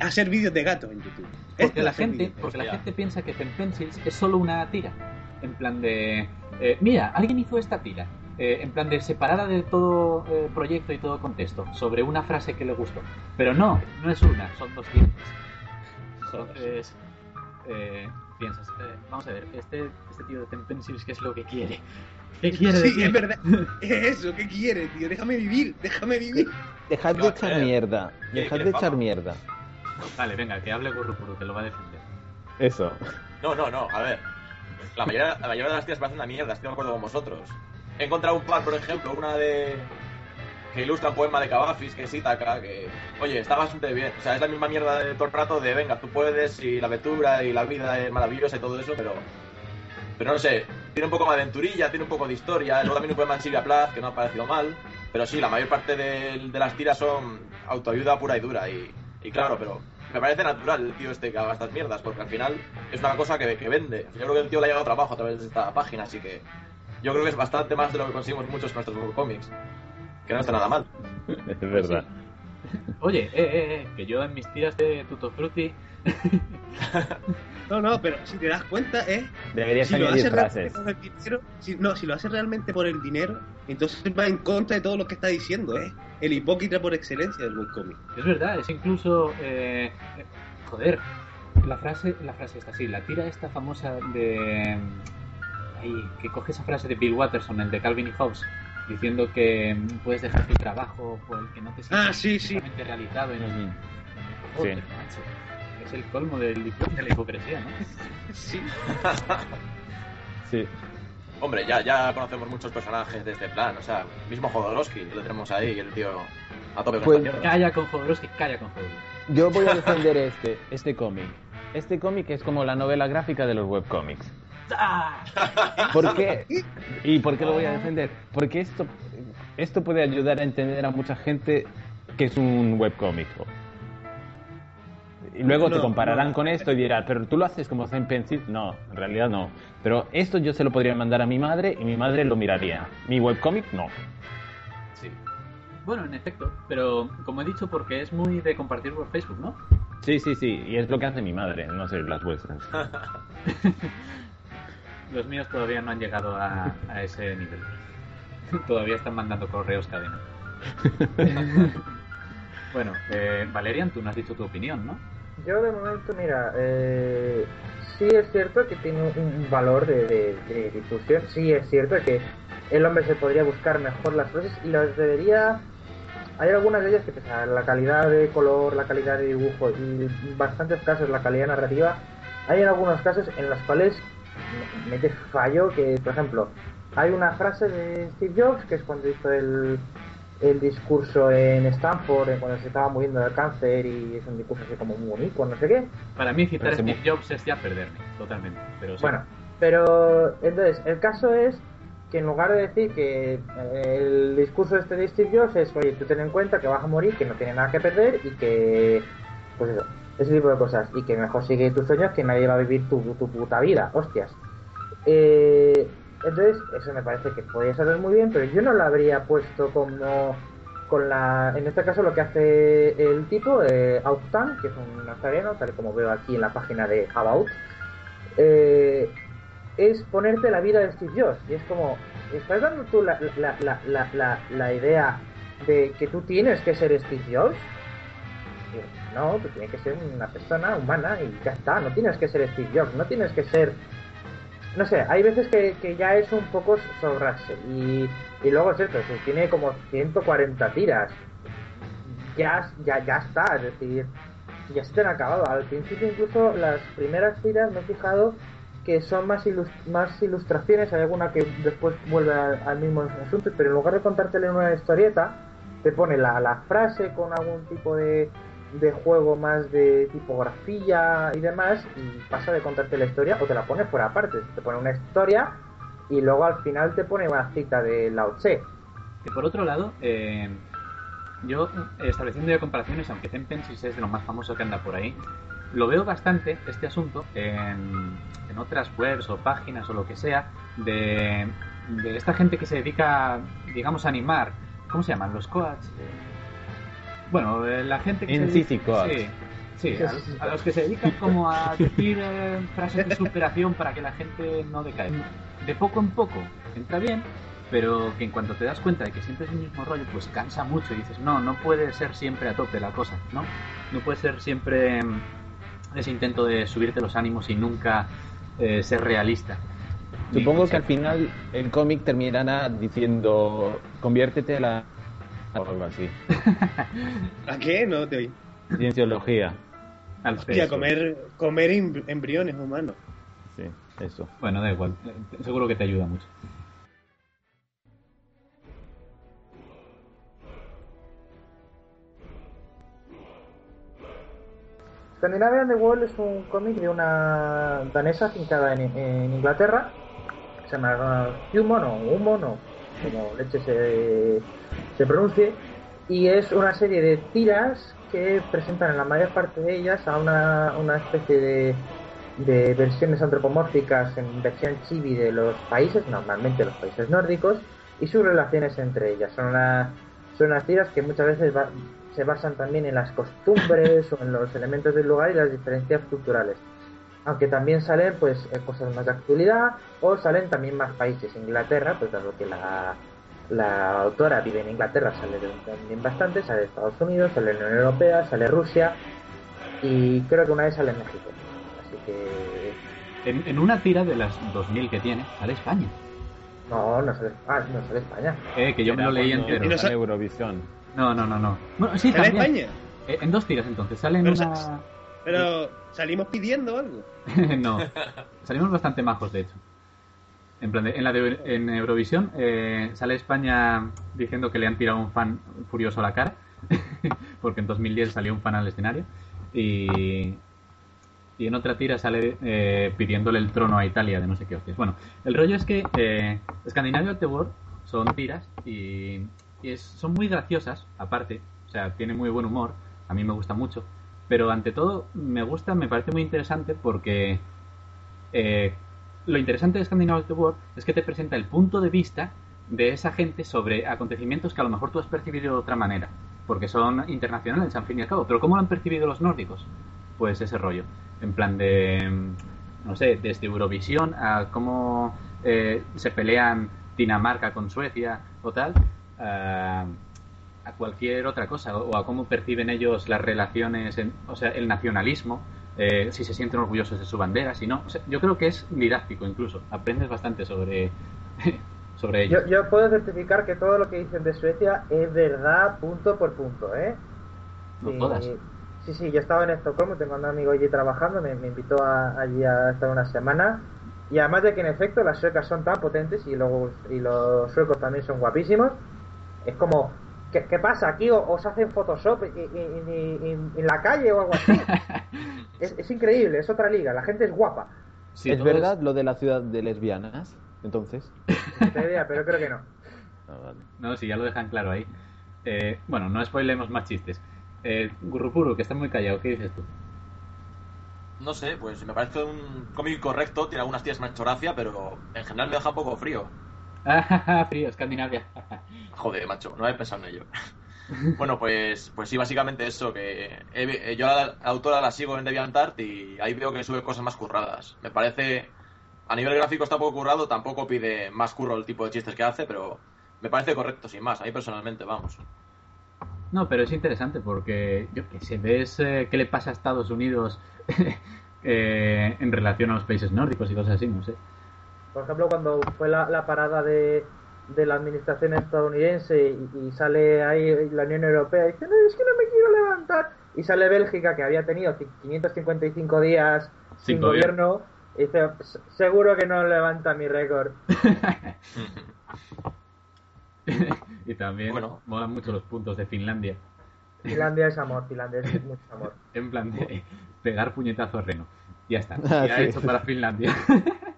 hacer vídeos de gatos en YouTube. Porque la gente, porque la gente piensa que Pen Pencils es solo una tira. En plan de, eh, mira, alguien hizo esta tira. eh, en plan de separada de todo eh, proyecto y todo contexto, sobre una frase que le gustó. Pero no, no es una, son 200. Entonces, eh, piensas, eh, vamos a ver, este, este tío de Pen Pencils, ¿qué es lo que quiere? ¿Qué quiere Sí, decir? es verdad. Es eso, ¿qué quieres, tío? Déjame vivir, déjame vivir. Dejad de echar eh, mierda. ¿qué- Dejad de echar mierda. Vale, venga, que hable Gurrupuru, que lo va a defender. Eso. No, no, no, a ver. La mayoría, la mayoría de las tías parecen una mierda, estoy de acuerdo con vosotros. He encontrado un par, por ejemplo, una de. que ilustra un poema de Cavafis, que es Ítaca, que. Oye, está bastante bien. O sea, es la misma mierda de todo el rato de venga, tú puedes, y la aventura y la vida es maravillosa y todo eso, pero. Pero no sé, tiene un poco más de aventurilla, tiene un poco de historia. Luego también un poema de Silvia Plath, que no ha parecido mal. Pero sí, la mayor parte de, de las tiras son autoayuda pura y dura. Y, y claro, pero me parece natural el tío este que haga estas mierdas, porque al final es una cosa que, que vende. Yo creo que el tío le ha llegado trabajo a través de esta página, así que yo creo que es bastante más de lo que conseguimos muchos con nuestros cómics. Que no está nada mal. Es verdad. Oye, eh, eh, eh, que yo en mis tiras de Tuto Frutti No, no, pero si te das cuenta, es. Deberías Si lo hace frases. por el dinero, si, no, si lo hace realmente por el dinero, entonces va en contra de todo lo que está diciendo, ¿eh? El hipócrita por excelencia del webcomic. Es verdad, es incluso. eh, joder, la frase, la frase esta, sí, la tira esta famosa de. Ahí, que coge esa frase de Bill Watterson, el de Calvin y Hobbes, diciendo que puedes dejar tu trabajo por el que no te sientas Ah, sí, sí. realizado en. Joder, Sí. macho, Es el colmo del de la hipocresía, ¿no? Sí. Sí. Hombre, ya, ya conocemos muchos personajes de este plan. O sea, mismo Jodorowsky, lo tenemos ahí, el tío a tope con Pues-. Calla con Jodorowsky, calla con Jodorowsky. Yo voy a defender este, este cómic. Este cómic es como la novela gráfica de los webcómics. ¡Ah! ¿Por qué? ¿Y por qué lo voy a defender? Porque esto, esto puede ayudar a entender a mucha gente que es un webcómic. Y luego te compararán no. con esto y dirán, pero tú lo haces como Zen Pencil. No, en realidad no. Pero esto yo se lo podría mandar a mi madre y mi madre lo miraría. Mi webcómic no. Sí. Bueno, en efecto, pero como he dicho, porque es muy de compartir por Facebook, ¿no? Sí, sí, sí. Y es lo que hace mi madre, no sé las vuestras. Los míos todavía no han llegado a, a ese nivel. todavía están mandando correos cadena. bueno, eh, Valerian, tú no has dicho tu opinión, ¿no? Yo de momento, mira, eh, sí es cierto que tiene un, valor de, de- de difusión, sí es cierto que el hombre se podría buscar mejor las frases y las debería... Hay algunas de ellas que, pese a la calidad de color, la calidad de dibujo y en bastantes casos la calidad narrativa, hay en algunos casos en los cuales me- mete fallo que, por ejemplo, hay una frase de Steve Jobs que es cuando hizo el, el discurso en Stanford, cuando se estaba muriendo del cáncer y es un discurso así como muy bonito, no sé qué. Para mí citar a Steve Jobs es ya perderme, totalmente. Pero sí. Bueno, pero entonces, el caso es que en lugar de decir que eh, el discurso este de Steve Jobs es, oye, tú ten en cuenta que vas a morir, que no tienes nada que perder y que, pues eso, ese tipo de cosas, y que mejor sigue tus sueños que nadie va a vivir tu, tu puta vida, hostias. Eh, Entonces, eso me parece que podría salir muy bien, pero yo no lo habría puesto como con la. En este caso, lo que hace el tipo, eh, Autan, que es un nazareno, tal como veo aquí en la página de About, eh, es ponerte la vida de Steve Jobs. Y es como, ¿estás dando tú la, la, la, la, idea de que tú tienes que ser Steve Jobs? No, tú tienes que ser una persona humana y ya está. No tienes que ser Steve Jobs, no tienes que ser. No sé, hay veces que, que ya es un poco sobrarse. Y, y luego es cierto, si tiene como 140 tiras. Ya, ya, ya está, es decir, ya se te han acabado. Al principio, incluso las primeras tiras me he fijado que son más, ilus- más ilustraciones. Hay alguna que después vuelve al, mismo asunto, pero en lugar de contártela una historieta, te pone la, la frase con algún tipo de, de juego más de tipografía y demás, y pasa de contarte la historia o te la pone fuera aparte. Te pone una historia y luego al final te pone una cita de Lao Tse. Y por otro lado, eh, yo eh, estableciendo ya comparaciones, aunque Zen Pencils es de lo más famoso que anda por ahí, lo veo bastante, este asunto, en, en otras webs o páginas o lo que sea, de, de esta gente que se dedica, digamos, a animar. ¿Cómo se llaman? ¿Los coaches? Bueno, la gente que En se dedica-. Sí, sí, a, a los que se dedican como a decir eh, frases de superación para que la gente no decae. De poco en poco entra bien, pero que en cuanto te das cuenta de que siempre es el mismo rollo, pues cansa mucho y dices, no, no puede ser siempre a tope la cosa, ¿no? No puede ser siempre mm, ese intento de subirte los ánimos y nunca eh, ser realista. Supongo que al final el cómic terminará diciendo conviértete a la o algo así. ¿A qué? No te oí. Cienciología. al Hostia, comer, comer em- embriones humanos. Sí, eso. Bueno, da igual, seguro que te ayuda mucho. Scandinavian The Wall es un cómic de una danesa fincada en, en Inglaterra. Se llama Human o Humon o como leche se, se pronuncie. Y es una serie de tiras que presentan en la mayor parte de ellas a una, una especie de, de versiones antropomórficas en versión chibi de los países, normalmente los países nórdicos, y sus relaciones entre ellas. Son, una- son unas tiras que muchas veces va- se basan también en las costumbres o en los elementos del lugar y las diferencias culturales. Aunque también salen pues eh, cosas más de actualidad o salen también más países. Inglaterra, pues dado que la, la autora vive en Inglaterra, sale de- también bastante, sale de Estados Unidos, sale de la Unión Europea, sale Rusia y creo que una vez sale México. Así que En, en una tira de las 2000 que tiene, sale España. no, no sale, ah, no sale España. Eh, que yo me lo leí Cuando entero. No sale sa- Eurovisión. No, no, no, no. Bueno, sí, ¿Sale también. España? Eh, en dos tiras entonces. Sale en Pero una... sa- Pero salimos pidiendo algo. no. Salimos bastante majos, de hecho. En plan, de- en la de Eurovisión eh, sale España diciendo que le han tirado un fan furioso a la cara. porque en 2010 salió un fan al escenario. Y, y en otra tira sale eh, pidiéndole el trono a Italia de no sé qué hostias. Bueno, el rollo es que eh, Scandinavia The World son tiras y, son muy graciosas, aparte. O sea, tiene muy buen humor. A mí me gusta mucho. Pero ante todo, me gusta, me parece muy interesante porque eh, lo interesante de Scandinavian The World es que te presenta el punto de vista de esa gente sobre acontecimientos que a lo mejor tú has percibido de otra manera, porque son internacionales al fin y al cabo. Pero ¿cómo lo han percibido los nórdicos? Pues ese rollo, en plan de, mm, no sé, desde Eurovisión a cómo eh, se pelean Dinamarca con Suecia o tal, a, a cualquier otra cosa, o a cómo perciben ellos las relaciones, en- o sea, el nacionalismo, eh, si se sienten orgullosos de su bandera, si no. O sea, yo creo que es didáctico incluso, aprendes bastante sobre, sobre ello. Yo, yo puedo certificar que todo lo que dicen de Suecia es verdad punto por punto, ¿eh? No Sí, todas. Sí, sí, yo estaba en Estocolmo, tengo un amigo allí trabajando, me, me invitó a- allí a estar una semana. Y además de que en efecto las suecas son tan potentes y, luego, y los suecos también son guapísimos, es como, ¿qué, qué pasa? ¿Aquí o- os hacen Photoshop en, en- en- en la calle o algo así? es, es increíble, es otra liga, la gente es guapa. Sí, ¿Es todos- verdad lo de la ciudad de lesbianas? Entonces. No tengo idea, pero creo que no. Ah. No, si ya lo dejan claro ahí. Eh, bueno, no spoilemos más chistes. Eh, Gurrupuru, que está muy callado, ¿qué dices tú? no sé, pues me parece un cómic correcto, tiene algunas tías más choracia, pero en general me deja un poco frío. Ah, Frío, Escandinavia. Joder, macho, no había pensado en ello. Bueno, pues, pues sí, básicamente eso, que he eh, yo a la autora la sigo en DeviantArt y ahí veo que sube cosas más curradas. Me parece, a nivel gráfico está poco currado, tampoco pide más curro el tipo de chistes que hace, pero me parece correcto, sin más, a mí personalmente, vamos. No, pero es interesante porque, yo qué sé, ves eh, qué le pasa a Estados Unidos eh, en relación a los países nórdicos y cosas así, no sé. Por ejemplo, cuando fue la, la parada de, de la administración estadounidense y, y sale ahí la Unión Europea y dice, no, es que no me quiero levantar. Y sale Bélgica, que había tenido 555 días sin, Sin gobierno, y dice, "S- seguro que no levanta mi récord. y también Bueno. molan mucho los puntos de Finlandia. Finlandia es amor, Finlandia es mucho amor. En plan de pegar puñetazo a Reno. Ya está. Ah, Ya sí. he hecho para Finlandia.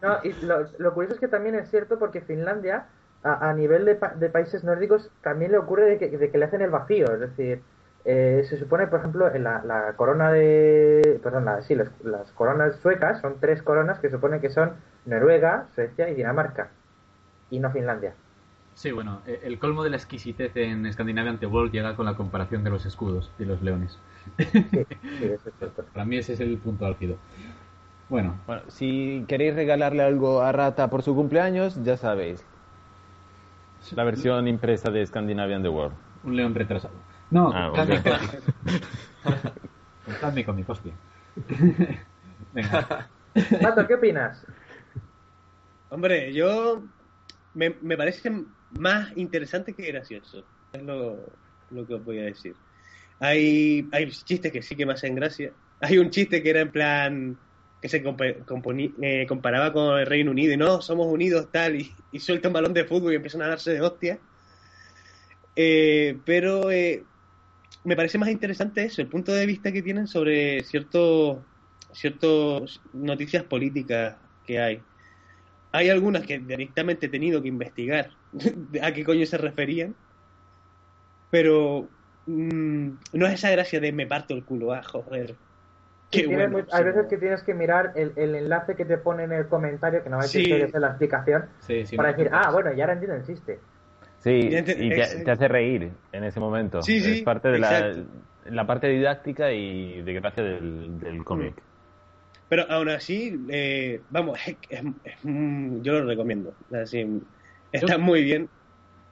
No, y lo, lo curioso es que también es cierto porque Finlandia, a, a nivel de, pa- de países nórdicos, también le ocurre de que, de que le hacen el vacío. Es decir, eh, se supone, por ejemplo, en la, la corona de. Perdón, la- sí, las, las coronas suecas son tres coronas que supone que son Noruega, Suecia y Dinamarca. Y no Finlandia. Sí, bueno, eh, el colmo de la exquisitez en Scandinavian The World llega con la comparación de los escudos y los leones. Sí, sí, eso es cierto. Para mí ese es el punto álgido. Bueno, Bueno, si queréis regalarle algo a Rata por su cumpleaños, ya sabéis. La versión impresa de Scandinavian The World. un león retrasado. No, Ah, Candy ok. Comic. Candy Comic, hostia. Venga. Pato, ¿qué opinas? Hombre, yo me, me parece más interesante que gracioso. Es lo, lo que os voy a decir. Hay, hay chistes que sí que me hacen gracia. Hay un chiste que era en plan que se eh, comparaba con el Reino Unido y no, somos unidos tal y, y suelta un balón de fútbol y empiezan a darse de hostia. Eh, pero eh, me parece más interesante eso, el punto de vista que tienen sobre ciertos ciertas noticias políticas que hay. Hay algunas que directamente he tenido que investigar a qué coño se referían, pero mm, no es esa gracia de me parto el culo, ah, joder. Sí, Qué tienes bueno, muy- hay veces que tienes que mirar el, el enlace que te pone en el comentario, que no hay Sí. que la explicación, Sí, sí, para no, decir, no, ah, bueno, ya ahora entiendo el chiste. Sí, y te, hace reír en ese momento. Sí, sí, es parte de la, parte didáctica y de gracia del, del cómic. Pero aún así, eh, vamos, es, es- es- mm, yo lo recomiendo. Así, está Yo- muy bien.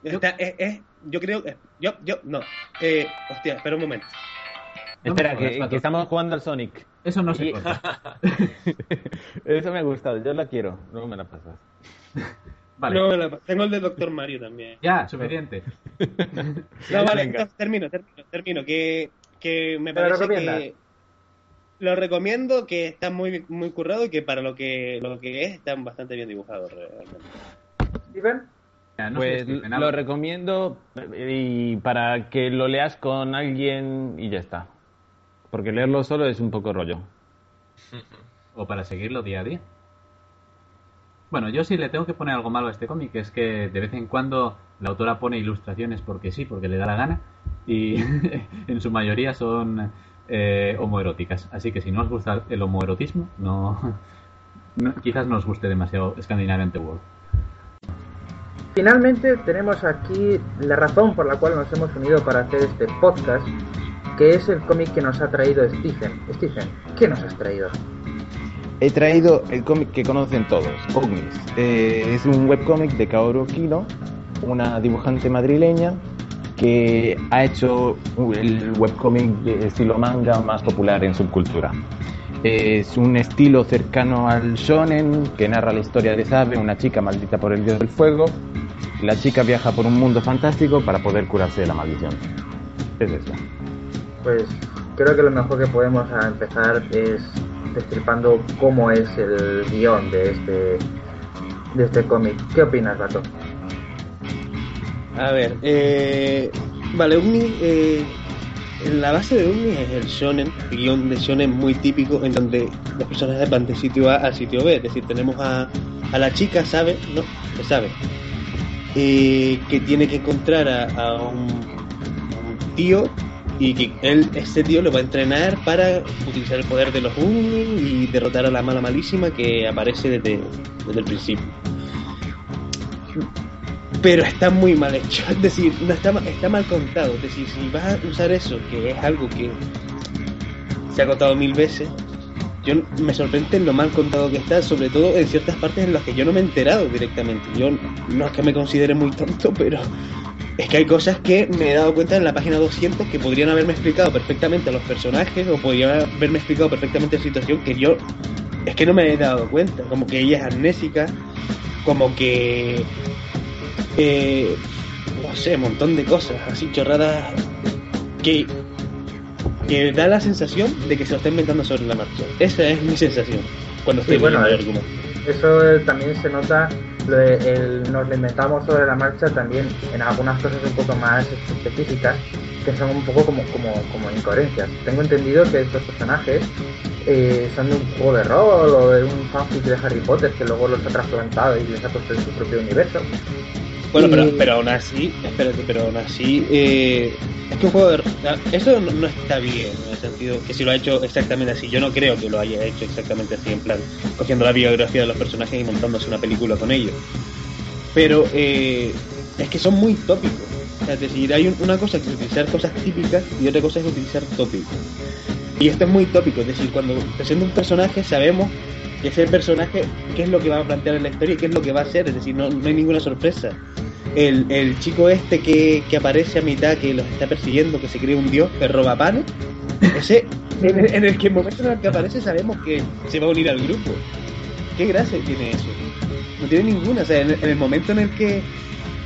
yo- Está, es, es- yo creo que. Yo, yo, no. Eh, hostia, espera un momento. No Espera, que, estamos jugando al Sonic. Eso no se Y- corta. Eso me ha gustado, yo la quiero. No me la pasas. Vale. No, la- tengo el de Doctor Mario también. Ya, suficiente. No, vale, entonces termino, termino, termino. Que, que me ¿Te lo parece que. Lo recomiendo, que está muy, muy currado y que para lo que, lo que es, están bastante bien dibujados realmente. Steven, no pues lo recomiendo y para que lo leas con alguien y ya está. Porque leerlo solo es un poco rollo. o para seguirlo día a día. Bueno, yo sí le tengo que poner algo malo a este cómic, es que de vez en cuando la autora pone ilustraciones porque sí, porque le da la gana, y en su mayoría son eh, homoeróticas. Así que si no os gusta el homoerotismo, no, no- quizás no os guste demasiado Scandinavian The World. finalmente tenemos aquí la razón por la cual nos hemos unido para hacer este podcast, que es el cómic que nos ha traído Stephen. Stephen, ¿qué nos has traído? He traído el cómic que conocen todos, Ognis. Eh, es un webcómic de Kaoru Kino, una dibujante madrileña que ha hecho el webcómic de estilo manga más popular en subcultura. Es un estilo cercano al shonen que narra la historia de Sabe, una chica maldita por el dios del fuego. La chica viaja por un mundo fantástico para poder curarse de la maldición. Es eso. Pues creo que lo mejor que podemos empezar es destripando cómo es el guion de este de este cómic. ¿Qué opinas, Bato? A ver, eh, vale, Omni, eh, la base de Omni es el shonen, guion de shonen muy típico en donde los personajes van de sitio A a sitio B, es decir, tenemos a, a la chica, ¿sabe? ¿No? Que sabe. Eh, que tiene que encontrar a un tío y que él, este tío lo va a entrenar para utilizar el poder de los Uni y derrotar a la mala malísima que aparece desde, desde el principio. Pero está muy mal hecho, es decir, no está, está mal contado. Es decir, si vas a usar eso, que es algo que se ha contado mil veces, yo me sorprende lo mal contado que está, sobre todo en ciertas partes en las que yo no me he enterado directamente. Yo no es que me considere muy tonto, pero es que hay cosas que me he dado cuenta en la página 200 que podrían haberme explicado perfectamente a los personajes o podrían haberme explicado perfectamente la situación que yo es que no me he dado cuenta. Como que ella es amnésica, como que. eh, no sé, un montón de cosas así chorradas que. Que da la sensación de que se lo está inventando sobre la marcha. Esa es mi sensación cuando estoy Sí, bueno, leyendo el eh, argumento. Eso eh, también se nota, lo de el- nos lo inventamos sobre la marcha también en algunas cosas un poco más específicas que son un poco como, como, como incoherencias. Tengo entendido que estos personajes eh, son de un juego de rol o de un fanfic de Harry Potter que luego los ha trasplantado y les ha puesto en su propio universo. Bueno, pero, pero aún así, espérate, pero aún así, eh, es que un juego de... Eso no, no está bien, en el sentido que si lo ha hecho exactamente así, yo no creo que lo haya hecho exactamente así, en plan, cogiendo la biografía de los personajes y montándose una película con ellos. Pero eh, es que son muy tópicos. Es decir, hay un- una cosa que es utilizar cosas típicas y otra cosa es utilizar tópicos. Y esto es muy tópico, es decir, cuando presenta un personaje sabemos que ese personaje, qué es lo que va a plantear en la historia y qué es lo que va a hacer, es decir, no, no hay ninguna sorpresa. El, el chico este que, que aparece a mitad, que los está persiguiendo, que se cree un dios, que roba panes, ese, en el, en el que el momento en el que aparece sabemos que se va a unir al grupo. ¿Qué gracia tiene eso? No tiene ninguna, o sea, en, en el momento en el que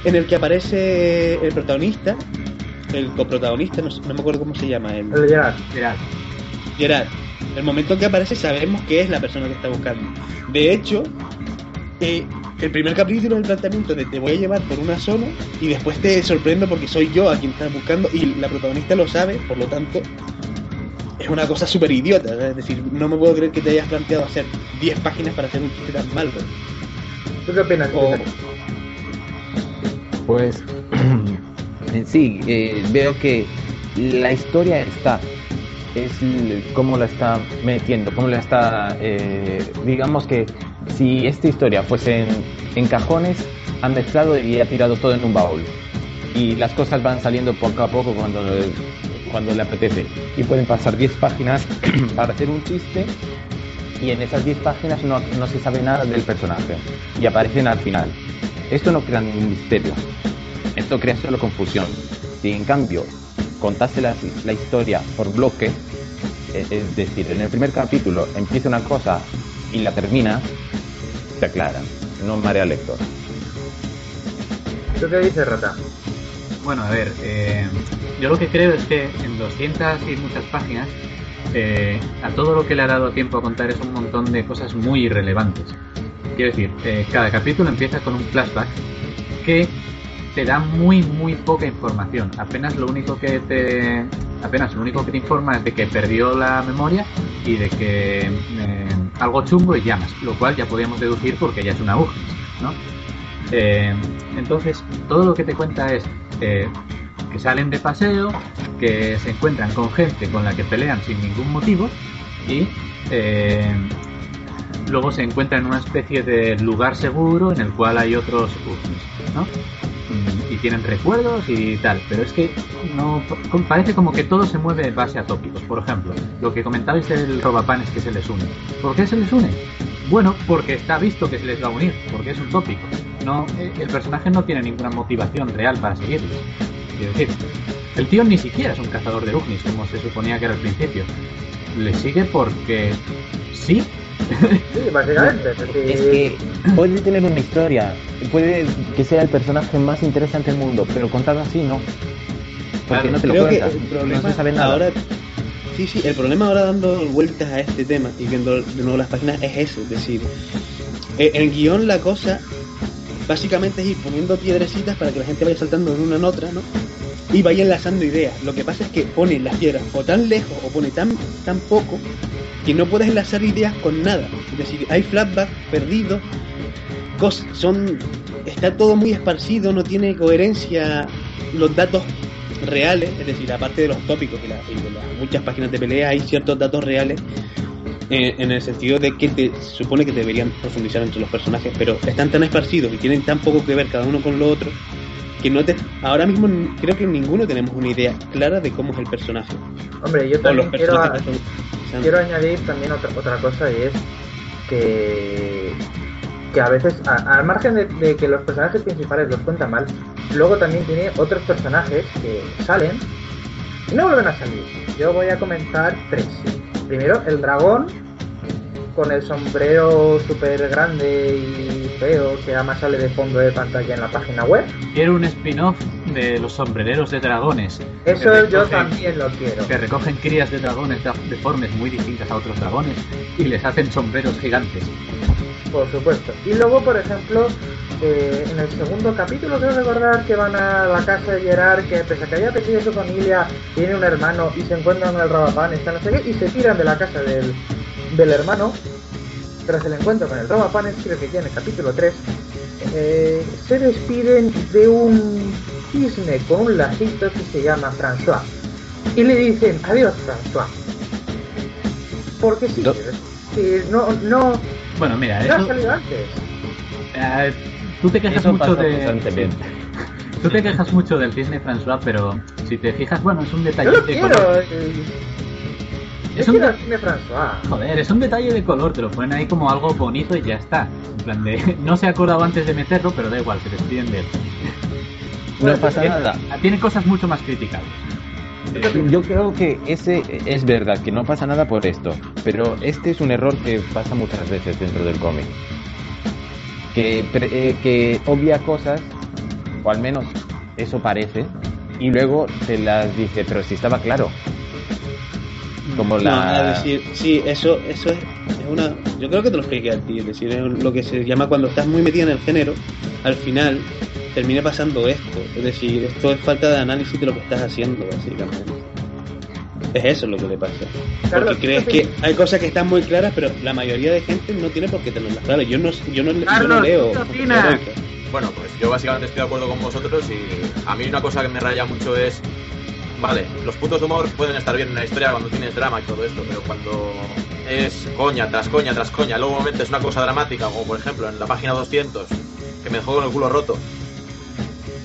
en el que aparece el protagonista, el coprotagonista, no, sé- no me acuerdo cómo se llama, el, Gerard. Gerard, Gerard. El momento en que aparece sabemos que es la persona que está buscando. De hecho, eh, el primer capítulo del planteamiento de te voy a llevar por una zona y después te sorprendo porque soy yo a quien estás buscando y la protagonista lo sabe, por lo tanto es una cosa súper idiota. Es decir, no me puedo creer que te hayas planteado hacer 10 páginas para hacer un chiste tan malo. ¿Tú qué opinas? O-? Pues sí, eh, veo que la historia está, es cómo la está metiendo, cómo la está, eh, digamos que si esta historia fuese en, en cajones, han mezclado y ha tirado todo en un baúl. Y las cosas van saliendo poco a poco cuando, cuando le apetece. Y pueden pasar 10 páginas para hacer un chiste y en esas 10 páginas no, no se sabe nada del personaje y aparecen al final. Esto no crea ningún misterio, esto crea solo confusión. Si en cambio contase la, la historia por bloque, eh, es decir, en el primer capítulo empieza una cosa y la termina, se aclara, no marea al lector. ¿Tú qué dices, Rata? Bueno, a ver, eh, yo lo que creo es que en 200 y muchas páginas, eh, a todo lo que le ha dado tiempo a contar es un montón de cosas muy irrelevantes. Quiero decir, eh, cada capítulo empieza con un flashback que te da muy, muy poca información. Apenas lo único que te, apenas lo único que te informa es de que perdió la memoria y de que eh, algo chungo y llamas, lo cual ya podíamos deducir porque ya es una UGIS, ¿no? Eh, entonces, todo lo que te cuenta es eh, que salen de paseo, que se encuentran con gente con la que pelean sin ningún motivo y luego se encuentran en una especie de lugar seguro en el cual hay otros UFOs, ¿no? Y tienen recuerdos y tal, pero es que no parece como que todo se mueve en base a tópicos. Por ejemplo, lo que comentabais del robapanes que se les une. ¿Por qué se les une? Bueno, porque está visto que se les va a unir, porque es un tópico. No, eh, el personaje no tiene ninguna motivación real para seguirles. Quiero decir, el tío ni siquiera es un cazador de Ugnis, como se suponía que era al principio. Le sigue porque sí. Sí, básicamente. Es que puede tener una historia, puede que sea el personaje más interesante del mundo, pero contado así no. Porque Claro, no te lo Creo que cuentan, el no problema se sabe nada. ahora sí sí el problema ahora dando vueltas a este tema y viendo de nuevo las páginas es eso es decir eh, en el guion la cosa básicamente es ir poniendo piedrecitas para que la gente vaya saltando de una en otra no y vaya enlazando ideas. Lo que pasa es que pone las piedras o tan lejos o pone tan tan poco que no puedes enlazar ideas con nada. Es decir hay flashbacks perdidos cos- son está todo muy esparcido no tiene coherencia los datos reales, es decir, aparte de los tópicos y, las muchas páginas de pelea, hay ciertos datos reales eh, en el sentido de que te, se supone que deberían profundizar entre los personajes, pero están tan esparcidos y tienen tan poco que ver cada uno con lo otro que no te, ahora mismo creo que ninguno tenemos una idea clara de cómo es el personaje. Hombre, yo también quiero, añadir también otra, otra cosa y es que que a veces, a- al margen de, de que los personajes principales los cuentan mal, luego también tiene otros personajes que salen y no vuelven a salir. Yo voy a comentar tres. Primero, el dragón con el sombrero súper grande y feo que además sale de fondo de pantalla en la página web. Quiero un spin-off de los sombrereros de dragones. Eso yo también lo quiero. Que recogen crías de dragones de- deformes muy distintas a otros dragones y les hacen sombreros gigantes. Por supuesto. Y luego, por ejemplo, eh, en el segundo capítulo creo recordar que van a la casa de Gerard, que pese a que haya perdido su familia, tiene un hermano y se encuentran con el robapan, está no sé qué, y se tiran de la casa del, del hermano. Tras el encuentro con el robapanes, creo que ya en el capítulo 3, eh, se despiden de un cisne con un lacito que se llama François. Y le dicen, adiós François. Porque sí, Do- sí, no, no, Bueno, mira, no ha salido antes. eh, tú te quejas Eso mucho de... constantemente. Tú te quejas mucho del cisne François, pero si te fijas, bueno, es un detalle Yo lo quiero. Eh, Es un quiero de- al cine François. Joder, es un detalle de color, te lo ponen ahí como algo bonito y ya está. En plan de, no se ha acordado antes de meterlo, pero da igual, se despiden de él. No pasa Eh, nada. Tiene cosas mucho más criticables. Yo creo que ese es verdad, que no pasa nada por esto, pero este es un error que pasa muchas veces dentro del cómic. Que, eh, que obvia cosas, o al menos eso parece, y luego te las dice, pero si estaba claro. Como No, la... es decir, sí, eso, eso es, es una. Yo creo que te lo expliqué a ti, es decir, es lo que se llama cuando estás muy metido en el género, al final termina pasando esto. Es decir, esto es falta de análisis de lo que estás haciendo, básicamente. Es eso lo que le pasa. Carlos, Porque crees ¿qué que hay cosas que están muy claras, pero la mayoría de gente no tiene por qué tenerlas claras. Yo no, yo no, yo no Carlos, leo. Bueno, pues yo básicamente estoy de acuerdo con vosotros y a mí una cosa que me raya mucho es, vale, los puntos de humor pueden estar bien en una historia cuando tienes drama y todo esto, pero cuando es coña tras coña tras coña, luego metes una cosa dramática, como por ejemplo en la página 200, que me dejó con el culo roto,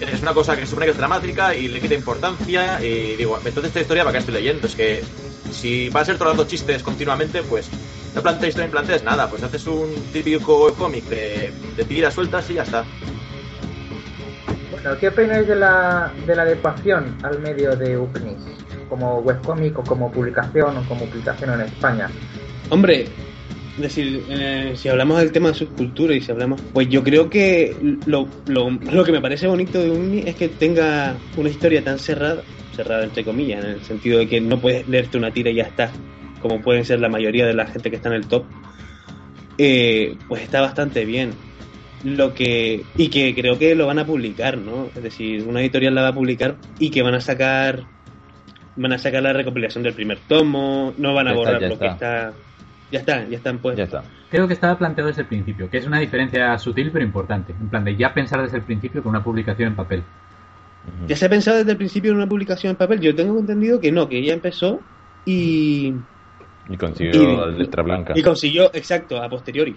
es una cosa que se supone que es dramática y le quita importancia y digo, entonces esta historia para qué estoy leyendo, es que si va a ser trolando chistes continuamente, pues no plantees ni plantees nada, pues haces un típico cómic de, de tiras sueltas y ya está. Bueno, ¿qué opináis de la, de la adecuación al medio de UCNIS? Como webcomic o como publicación o como publicación en España. Hombre, decir, eh, si hablamos del tema de subcultura y si hablamos, pues yo creo que lo, lo, lo que me parece bonito de Uni es que tenga una historia tan cerrada, cerrada entre comillas, en el sentido de que no puedes leerte una tira y ya está, como pueden ser la mayoría de la gente que está en el top, eh, pues está bastante bien. Lo que y que creo que lo van a publicar, ¿no? Es decir, una editorial la va a publicar y que van a sacar van a sacar la recopilación del primer tomo, no van a Ya borrar lo que está ya está, ya están pues Ya está. Creo que estaba planteado desde el principio, que es una diferencia sutil pero importante. En plan de ya pensar desde el principio con una publicación en papel. Ya se ha pensado desde el principio en una publicación en papel. Yo tengo entendido que no, que ya empezó y, Y consiguió Y- letra blanca. y consiguió, exacto, a posteriori.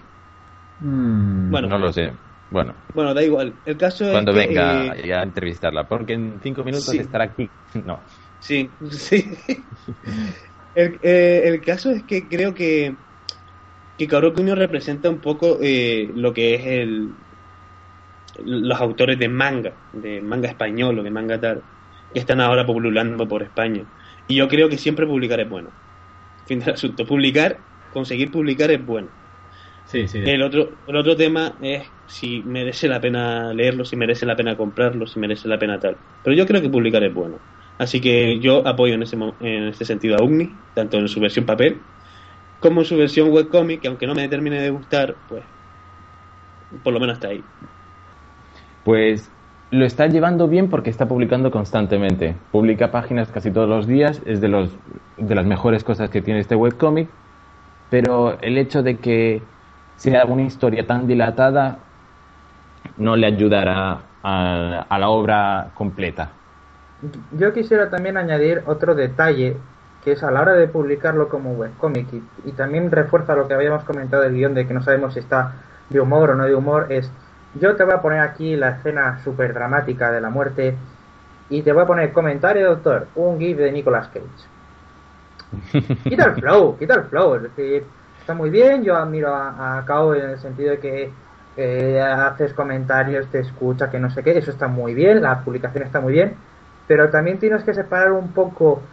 Mm, Bueno. no lo sé. Bueno, Bueno, da igual. El caso cuando es que, venga eh, a entrevistarla, porque en cinco minutos sí. estará aquí. No. Sí, sí. El, eh, el caso es que creo que que Kaoru Kunio representa un poco eh, lo que es el los autores de manga, de manga español o de manga tal, que están ahora publicando por España. Y yo creo que siempre publicar es bueno. Fin del asunto. Publicar, conseguir publicar es bueno. Sí, sí. El otro, el otro tema es si merece la pena leerlo, si merece la pena comprarlo, si merece la pena tal. Pero yo creo que publicar es bueno. Así que yo apoyo en ese, en este sentido a Ugni, tanto en su versión papel como en su versión webcomic, que aunque no me termine de gustar, pues por lo menos está ahí. Pues lo está llevando bien porque está publicando constantemente. Publica páginas casi todos los días, es de, los, de las mejores cosas que tiene este webcomic, pero el hecho de que sea una historia tan dilatada no le ayudará a, a la obra completa. yo quisiera también añadir otro detalle que es a la hora de publicarlo como webcomic y, y también refuerza lo que habíamos comentado del guion de que no sabemos si está de humor o no de humor es yo te voy a poner aquí la escena súper dramática de la muerte y te voy a poner comentario doctor un gif de Nicolas Cage quita el flow quita el flow es decir está muy bien yo admiro a, a Kao en el sentido de que eh, haces comentarios te escucha que no sé qué eso está muy bien la publicación está muy bien pero también tienes que separar un poco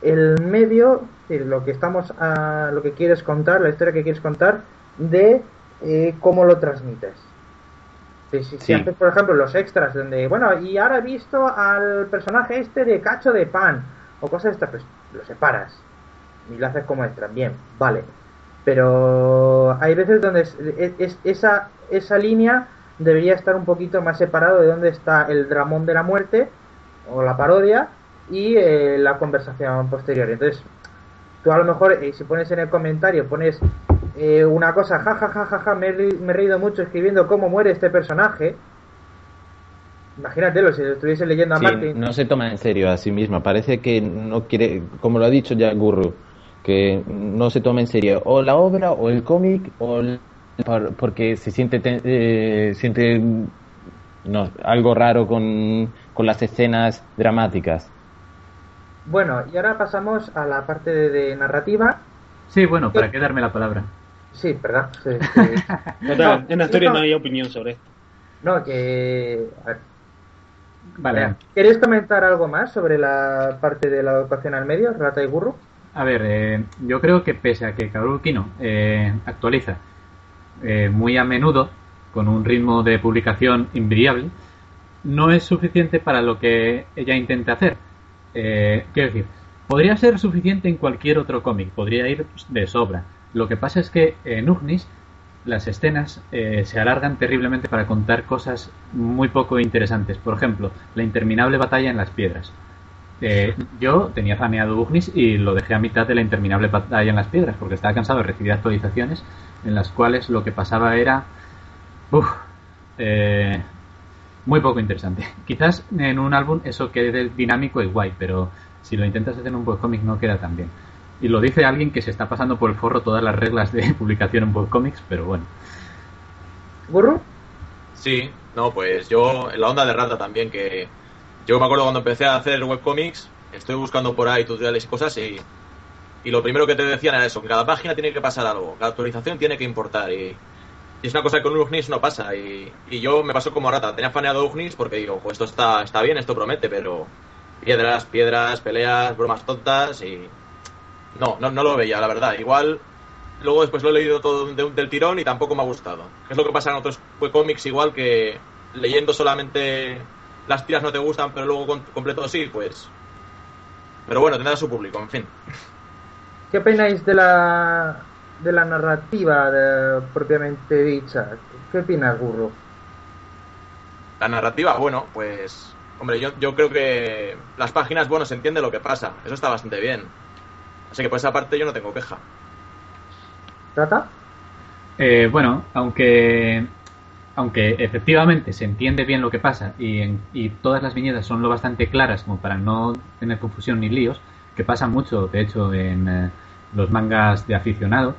el medio, es decir, lo que estamos a, lo que quieres contar, la historia que quieres contar, de eh, cómo lo transmites. Si, si- si Sí. haces, por ejemplo, los extras, donde, bueno, y ahora he visto al personaje este de cacho de pan, o cosas de estas, pues lo separas y lo haces como extra, bien, vale. Pero hay veces donde es- es- es- esa, esa línea debería estar un poquito más separado de dónde está el dramón de la muerte o la parodia y eh, la conversación posterior. Entonces, tú a lo mejor, eh, si pones en el comentario, pones eh, una cosa, ja, ja, ja, ja, ja, me, me he reído mucho escribiendo cómo muere este personaje. Imagínatelo, si lo estuviese leyendo a Sí, Martin. no se toma en serio a sí misma. Parece que no quiere, como lo ha dicho ya Gurru, que no se toma en serio o la obra o el cómic o el- por- porque se siente te- eh, siente no, algo raro con, con las escenas dramáticas. Bueno, y ahora pasamos a la parte de, de narrativa. Sí, bueno, ¿para qué darme la palabra? Sí, ¿verdad? Sí, sí. Total, en Asturias no, no hay opinión sobre esto. No, que... a ver, Vale. ¿Queréis comentar algo más sobre la parte de la educación al medio, Rata y Gurru? A ver, eh, yo creo que pese a que Kaoru Kino eh, actualiza eh, muy a menudo, con un ritmo de publicación invidiable, no es suficiente para lo que ella intenta hacer. Eh, quiero decir, podría ser suficiente en cualquier otro cómic, podría ir de sobra. Lo que pasa es que en Ugnis las escenas eh, se alargan terriblemente para contar cosas muy poco interesantes. Por ejemplo, la interminable batalla en las piedras. Eh, yo tenía planeado Ugnis y lo dejé a mitad de la interminable batalla en las piedras porque estaba cansado de recibir actualizaciones en las cuales lo que pasaba era uf, eh, muy poco interesante. Quizás en un álbum eso quede dinámico y guay, pero si lo intentas hacer en un webcomic no queda tan bien. Y lo dice alguien que se está pasando por el forro todas las reglas de publicación en webcomics, pero bueno. ¿Gurru? Sí, no, pues yo en la onda de rata también, que yo me acuerdo cuando empecé a hacer webcomics, estoy buscando por ahí tutoriales y cosas y, y lo primero que te decían era eso, que cada página tiene que pasar algo, cada actualización tiene que importar y, es una cosa que con Ugnis no pasa y, y yo me pasó como rata, tenía faneado Ugnis porque digo, esto está, está bien, esto promete, pero piedras, piedras, peleas, bromas tontas y no, no, no lo veía, la verdad, igual luego después lo he leído todo de del tirón y tampoco me ha gustado. Es lo que pasa en otros cómics igual que leyendo solamente las tiras no te gustan, pero luego con- completo sí, pues... Pero bueno, tendrá su público, en fin. ¿Qué opináis de la de la narrativa de- propiamente dicha? ¿Qué opinas, Gurru? La narrativa, bueno, pues... Hombre, yo, yo creo que las páginas, bueno, se entiende lo que pasa. Eso está bastante bien. Así que por esa parte yo no tengo queja. ¿Trata? Eh, bueno, aunque aunque efectivamente se entiende bien lo que pasa y, todas las viñetas son lo bastante claras como para no tener confusión ni líos, que pasa mucho, de hecho, en eh, los mangas de aficionado.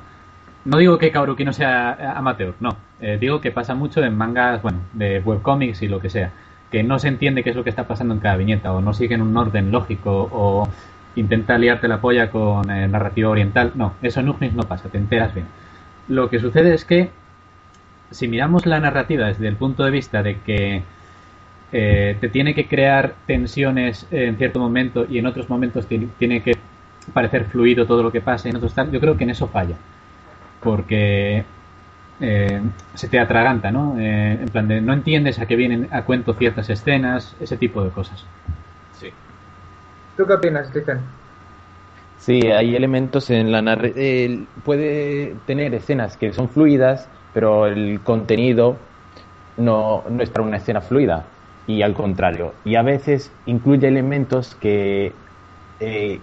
No digo que Kaoruki no sea eh, amateur, no. Eh, digo que pasa mucho en mangas, bueno, de webcomics y lo que sea, que no se entiende qué es lo que está pasando en cada viñeta, o no siguen un orden lógico, o intenta liarte la polla con narrativa oriental. No, eso en no pasa, te enteras bien. Lo que sucede es que si miramos la narrativa desde el punto de vista de que eh, te tiene que crear tensiones en cierto momento y en otros momentos ti- tiene que parecer fluido todo lo que pasa y en otros tal, yo creo que en eso falla. Porque eh, se te atraganta, ¿no? Eh, en plan de no entiendes a qué vienen a cuento ciertas escenas, ese tipo de cosas. Sí. ¿Tú qué opinas, Stephen? Sí, hay elementos en la narrativa. Puede tener escenas que son fluidas, pero el contenido no, no es para una escena fluida. Y al contrario. Y a veces incluye elementos que eh,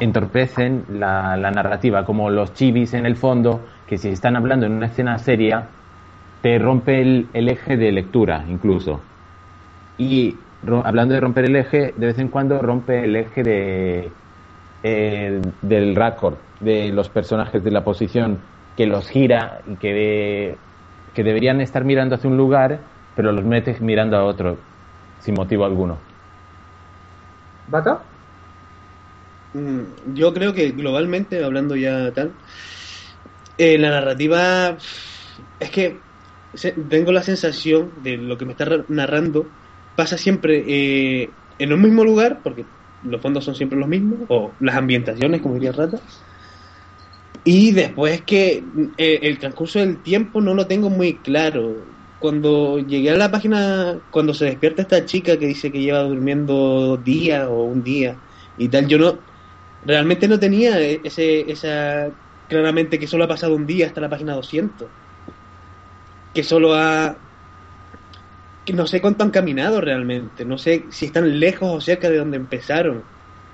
entorpecen la, narrativa, como los chivis en el fondo, que si están hablando en una escena seria, te rompe el, eje de lectura incluso. Y hablando de romper el eje, de vez en cuando rompe el eje de eh, del raccord de los personajes de la posición, que los gira y que, de- que deberían estar mirando hacia un lugar, pero los mete mirando a otro, sin motivo alguno. ¿Vato? Mm, Yo creo que globalmente, hablando ya tal, eh, la narrativa es que tengo la sensación de lo que me está ra- narrando pasa siempre eh, en un mismo lugar, porque los fondos son siempre los mismos, o las ambientaciones, como diría Rata, y después que eh, el transcurso del tiempo no lo tengo muy claro. Cuando llegué a la página, cuando se despierta esta chica que dice que lleva durmiendo días o un día y tal, yo no, realmente no tenía ese, esa, claramente que solo ha pasado un día hasta la página 200. Que solo ha, que no sé cuánto han caminado realmente, no sé si están lejos o cerca de donde empezaron.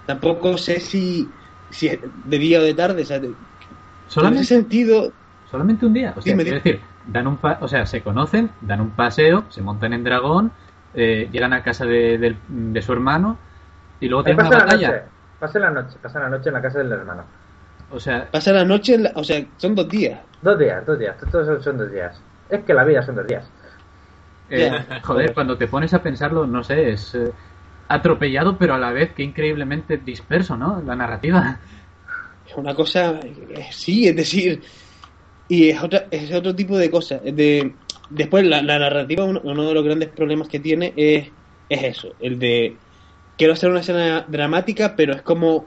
Tampoco sé si, si de día o de tarde, o sea, en Solamente, ese sentido, solamente un día. O sea, Dime, quiero dime. decir, dan un pa- o sea, se conocen, dan un paseo, se montan en dragón, eh, llegan a casa de, del- de su hermano y luego tienen pasa una la noche. batalla. Pasa la noche. Pasa la noche en la casa del hermano. O sea, pasa la noche, en la- o sea, son dos días. Dos días, dos días. Todos son- dos días. Es que la vida son dos días. eh, joder, cuando te pones a pensarlo, no sé, es eh, atropellado, pero a la vez que increíblemente disperso, ¿no? La narrativa. Es una cosa, eh, sí, es decir, y es, otra, es otro tipo de cosa. es De, después, la, narrativa, uno, de los grandes problemas que tiene es, es eso, el de quiero hacer una escena dramática, pero es como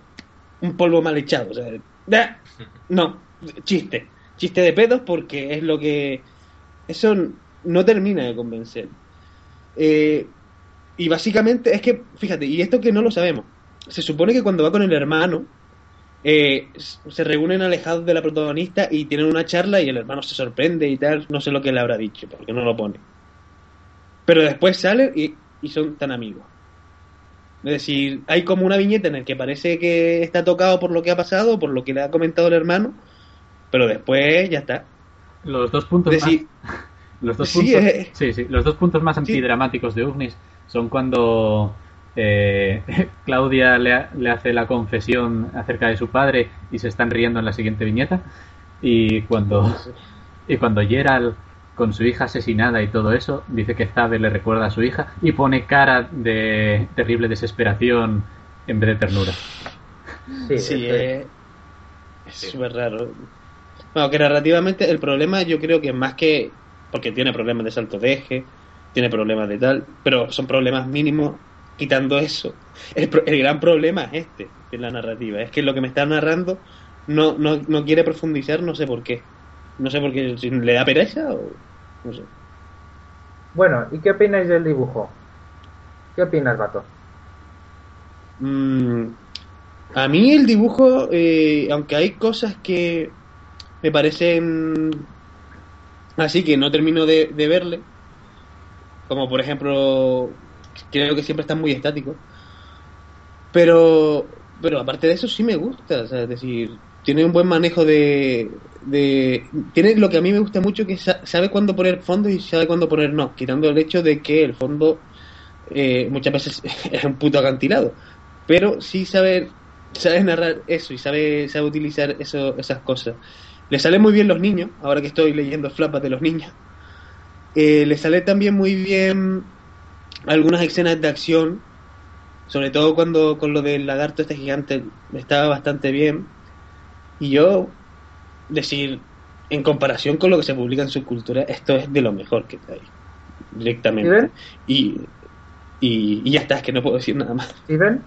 un polvo mal echado. O sea, no, chiste, chiste de pedos porque es lo que... Eso no termina de convencer. Eh, y básicamente es que, fíjate, y esto que no lo sabemos, se supone que cuando va con el hermano, eh, se reúnen alejados de la protagonista y tienen una charla y el hermano se sorprende y tal, no sé lo que le habrá dicho, porque no lo pone. Pero después salen y, y son tan amigos. Es decir, hay como una viñeta en la que parece que está tocado por lo que ha pasado, por lo que le ha comentado el hermano, pero después ya está. Los dos puntos decir, más... Los dos sí, puntos, eh. sí, sí, los dos puntos más antidramáticos de Ugnis son cuando eh, Claudia le, ha- le hace la confesión acerca de su padre y se están riendo en la siguiente viñeta y cuando y cuando Gerald con su hija asesinada y todo eso dice que Zabe le recuerda a su hija y pone cara de terrible desesperación en vez de ternura. Sí, Sí, es- es es súper raro. Bueno, que narrativamente el problema yo creo que más que... Porque tiene problemas de salto de eje, tiene problemas de tal, pero son problemas mínimos quitando eso. El, gran problema es este, de la narrativa. Es que lo que me está narrando no, no, no quiere profundizar, no sé por qué. No sé por qué, si le da pereza o... No sé. Bueno, ¿y qué opináis del dibujo? ¿Qué opinas, Vato? Mm, a mí el dibujo, eh, aunque hay cosas que me parecen así que no termino de, de verle, como por ejemplo, creo que siempre están muy estáticos, pero, pero aparte de eso sí me gusta, es decir, tiene un buen manejo de. Tiene lo que a mí me gusta mucho, que sa- sabe cuándo poner fondo y sabe cuándo poner no, quitando el hecho de que el fondo eh, muchas veces es un puto acantilado pero sí sabe, sabe narrar eso y sabe, sabe utilizar esas cosas. Le salen muy bien los niños, ahora que estoy leyendo flapas de los niños. Eh, le sale también muy bien algunas escenas de acción, sobre todo cuando con lo del lagarto este gigante estaba bastante bien. Y yo, decir, en comparación con lo que se publica en su cultura, esto es de lo mejor que hay, directamente. ¿Steven? Y, y, y ya está, es que no puedo decir nada más. ¿Steven?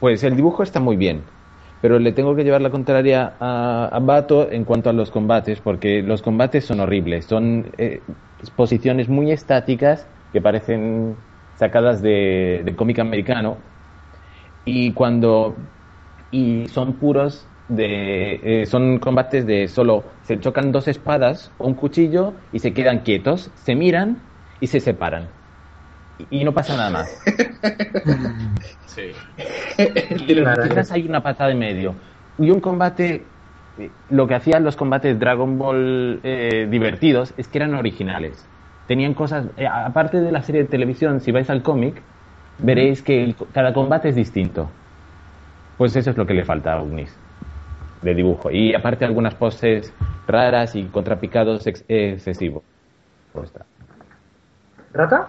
Pues el dibujo está muy bien, pero le tengo que llevar la contraria a, a Bato en cuanto a los combates, porque los combates son horribles, son eh, posiciones muy estáticas que parecen sacadas de, de cómic americano y cuando y son puros de eh, son combates de solo se chocan dos espadas o un cuchillo y se quedan quietos, se miran y se separan y, y no pasa nada más. Sí. Claro, Quizás hay una patada en medio. Y un combate, eh, lo que hacían los combates Dragon Ball eh, divertidos es que eran originales. Tenían cosas, eh, aparte de la serie de televisión, si vais al cómic, veréis que el- cada combate es distinto. Pues eso es lo que le falta a Ugnis de dibujo. Y aparte algunas poses raras y contrapicados ex- excesivos. Está. ¿Rata?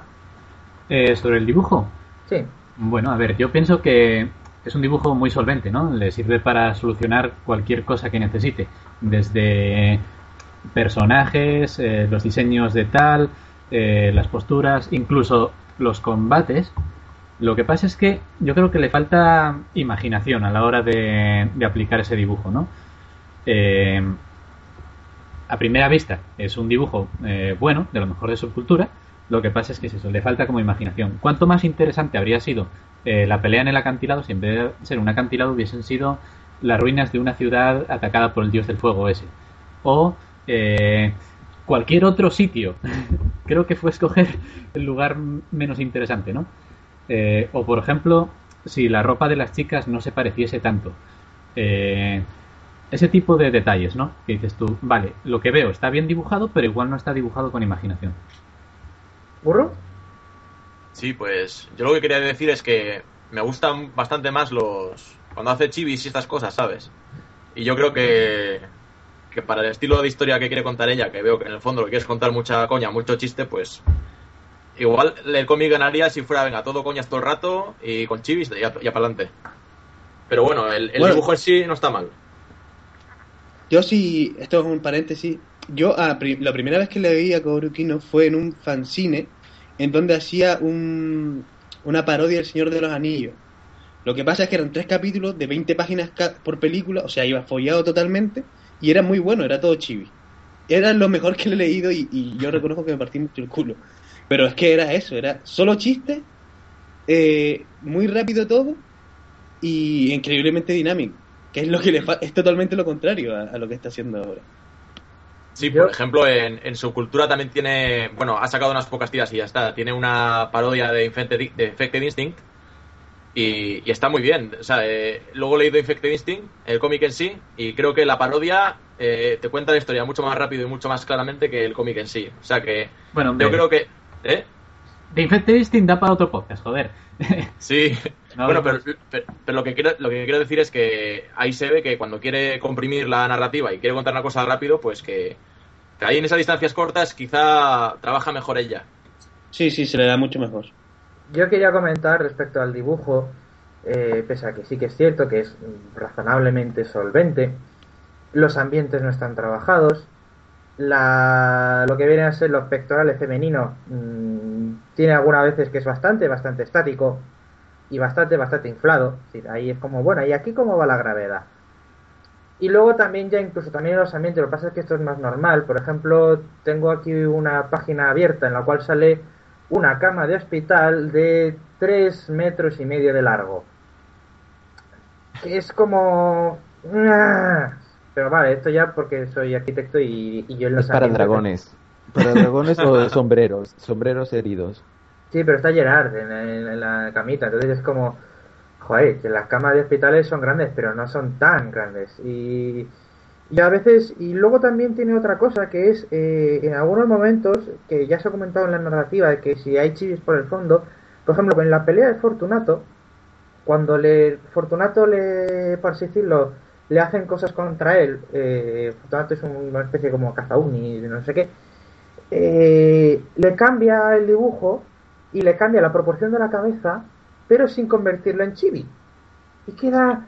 Eh, sobre el dibujo, Sí. Bueno, a ver, yo pienso que es un dibujo muy solvente, ¿no? Le sirve para solucionar cualquier cosa que necesite, desde personajes, eh, los diseños de tal, eh, las posturas, incluso los combates. Lo que pasa es que yo creo que le falta imaginación a la hora de, de aplicar ese dibujo, ¿no? Eh, a primera vista es un dibujo eh, bueno, de lo mejor de su cultura. Lo que pasa es que es eso, le falta como imaginación. ¿Cuánto más interesante habría sido eh, la pelea en el acantilado si en vez de ser un acantilado hubiesen sido las ruinas de una ciudad atacada por el dios del fuego ese? O cualquier otro sitio. Creo que fue escoger el lugar menos interesante, ¿no? Eh, o por ejemplo, si la ropa de las chicas no se pareciese tanto. Eh, ese tipo de detalles, ¿no? Que dices tú, vale, lo que veo está bien dibujado, pero igual no está dibujado con imaginación. ¿Burro? Sí, pues yo lo que quería decir es que me gustan bastante más los... Cuando hace chivis y estas cosas, ¿sabes? Y yo creo que, que para el estilo de historia que quiere contar ella, que veo que en el fondo lo quieres contar mucha coña, mucho chiste, pues igual el cómic ganaría si fuera, venga, todo coñas todo el rato y con chivis y, a- y para adelante. Pero bueno, el, el Bueno. dibujo en sí no está mal. Yo sí, esto es un paréntesis. Yo a la primera vez que le vi a Kogoro Kino fue en un fanzine en donde hacía un, una parodia del Señor de los Anillos. Lo que pasa es que eran tres capítulos de 20 páginas por película, o sea, iba follado totalmente y era muy bueno, era todo chibi. Era lo mejor que le he leído y, y yo reconozco que me partí mucho el culo. Pero es que era eso, era solo chiste, eh, muy rápido todo y increíblemente dinámico. Que es lo que le fa- es totalmente lo contrario a, a lo que está haciendo ahora. Sí, por ejemplo, en, en su cultura también tiene, bueno, ha sacado unas pocas tiras y ya está. Tiene una parodia de Infected, de Infected Instinct y, y está muy bien. O sea, eh, luego he leído Infected Instinct, el cómic en sí, y creo que la parodia eh, te cuenta la historia mucho más rápido y mucho más claramente que el cómic en sí. O sea que Bueno, hombre, yo creo que... ¿Eh? The Infected Instinct da para otro podcast, joder. Sí, No, bueno, no, pero, pero, pero lo, que quiero, lo que quiero decir es que ahí se ve que cuando quiere comprimir la narrativa y quiere contar una cosa rápido, pues que, que ahí en esas distancias cortas quizá trabaja mejor ella. Sí, sí, se le da mucho mejor. Yo quería comentar respecto al dibujo, eh, pese a que sí que es cierto que es razonablemente solvente, los ambientes no están trabajados, la, lo que vienen a ser los pectorales femeninos mm, tiene algunas veces que es bastante, bastante estático y bastante, bastante inflado. Es decir, ahí es como, bueno, ¿y aquí cómo va la gravedad? Y luego también ya incluso también en los ambientes, lo que pasa es que esto es más normal. Por ejemplo, tengo aquí una página abierta en la cual sale una cama de hospital de 3 metros y medio de largo. Que es como... ¡ah! Pero vale, esto ya porque soy arquitecto y, y yo en los Es para dragones. Para dragones o sombreros. Sombreros heridos. Sí, pero está Gerard en, en- en la camita, entonces es como, joder, que las camas de hospitales son grandes, pero no son tan grandes. Y, y a veces, y luego también tiene otra cosa que es, eh, en algunos momentos, que ya se ha comentado en la narrativa, de que si hay chivis por el fondo, por ejemplo, en la pelea de Fortunato, cuando le Fortunato le, por así decirlo, le hacen cosas contra él, eh, Fortunato es una especie como cazauni, no sé qué, eh, le cambia el dibujo y le cambia la proporción de la cabeza, pero sin convertirlo en chibi. Y queda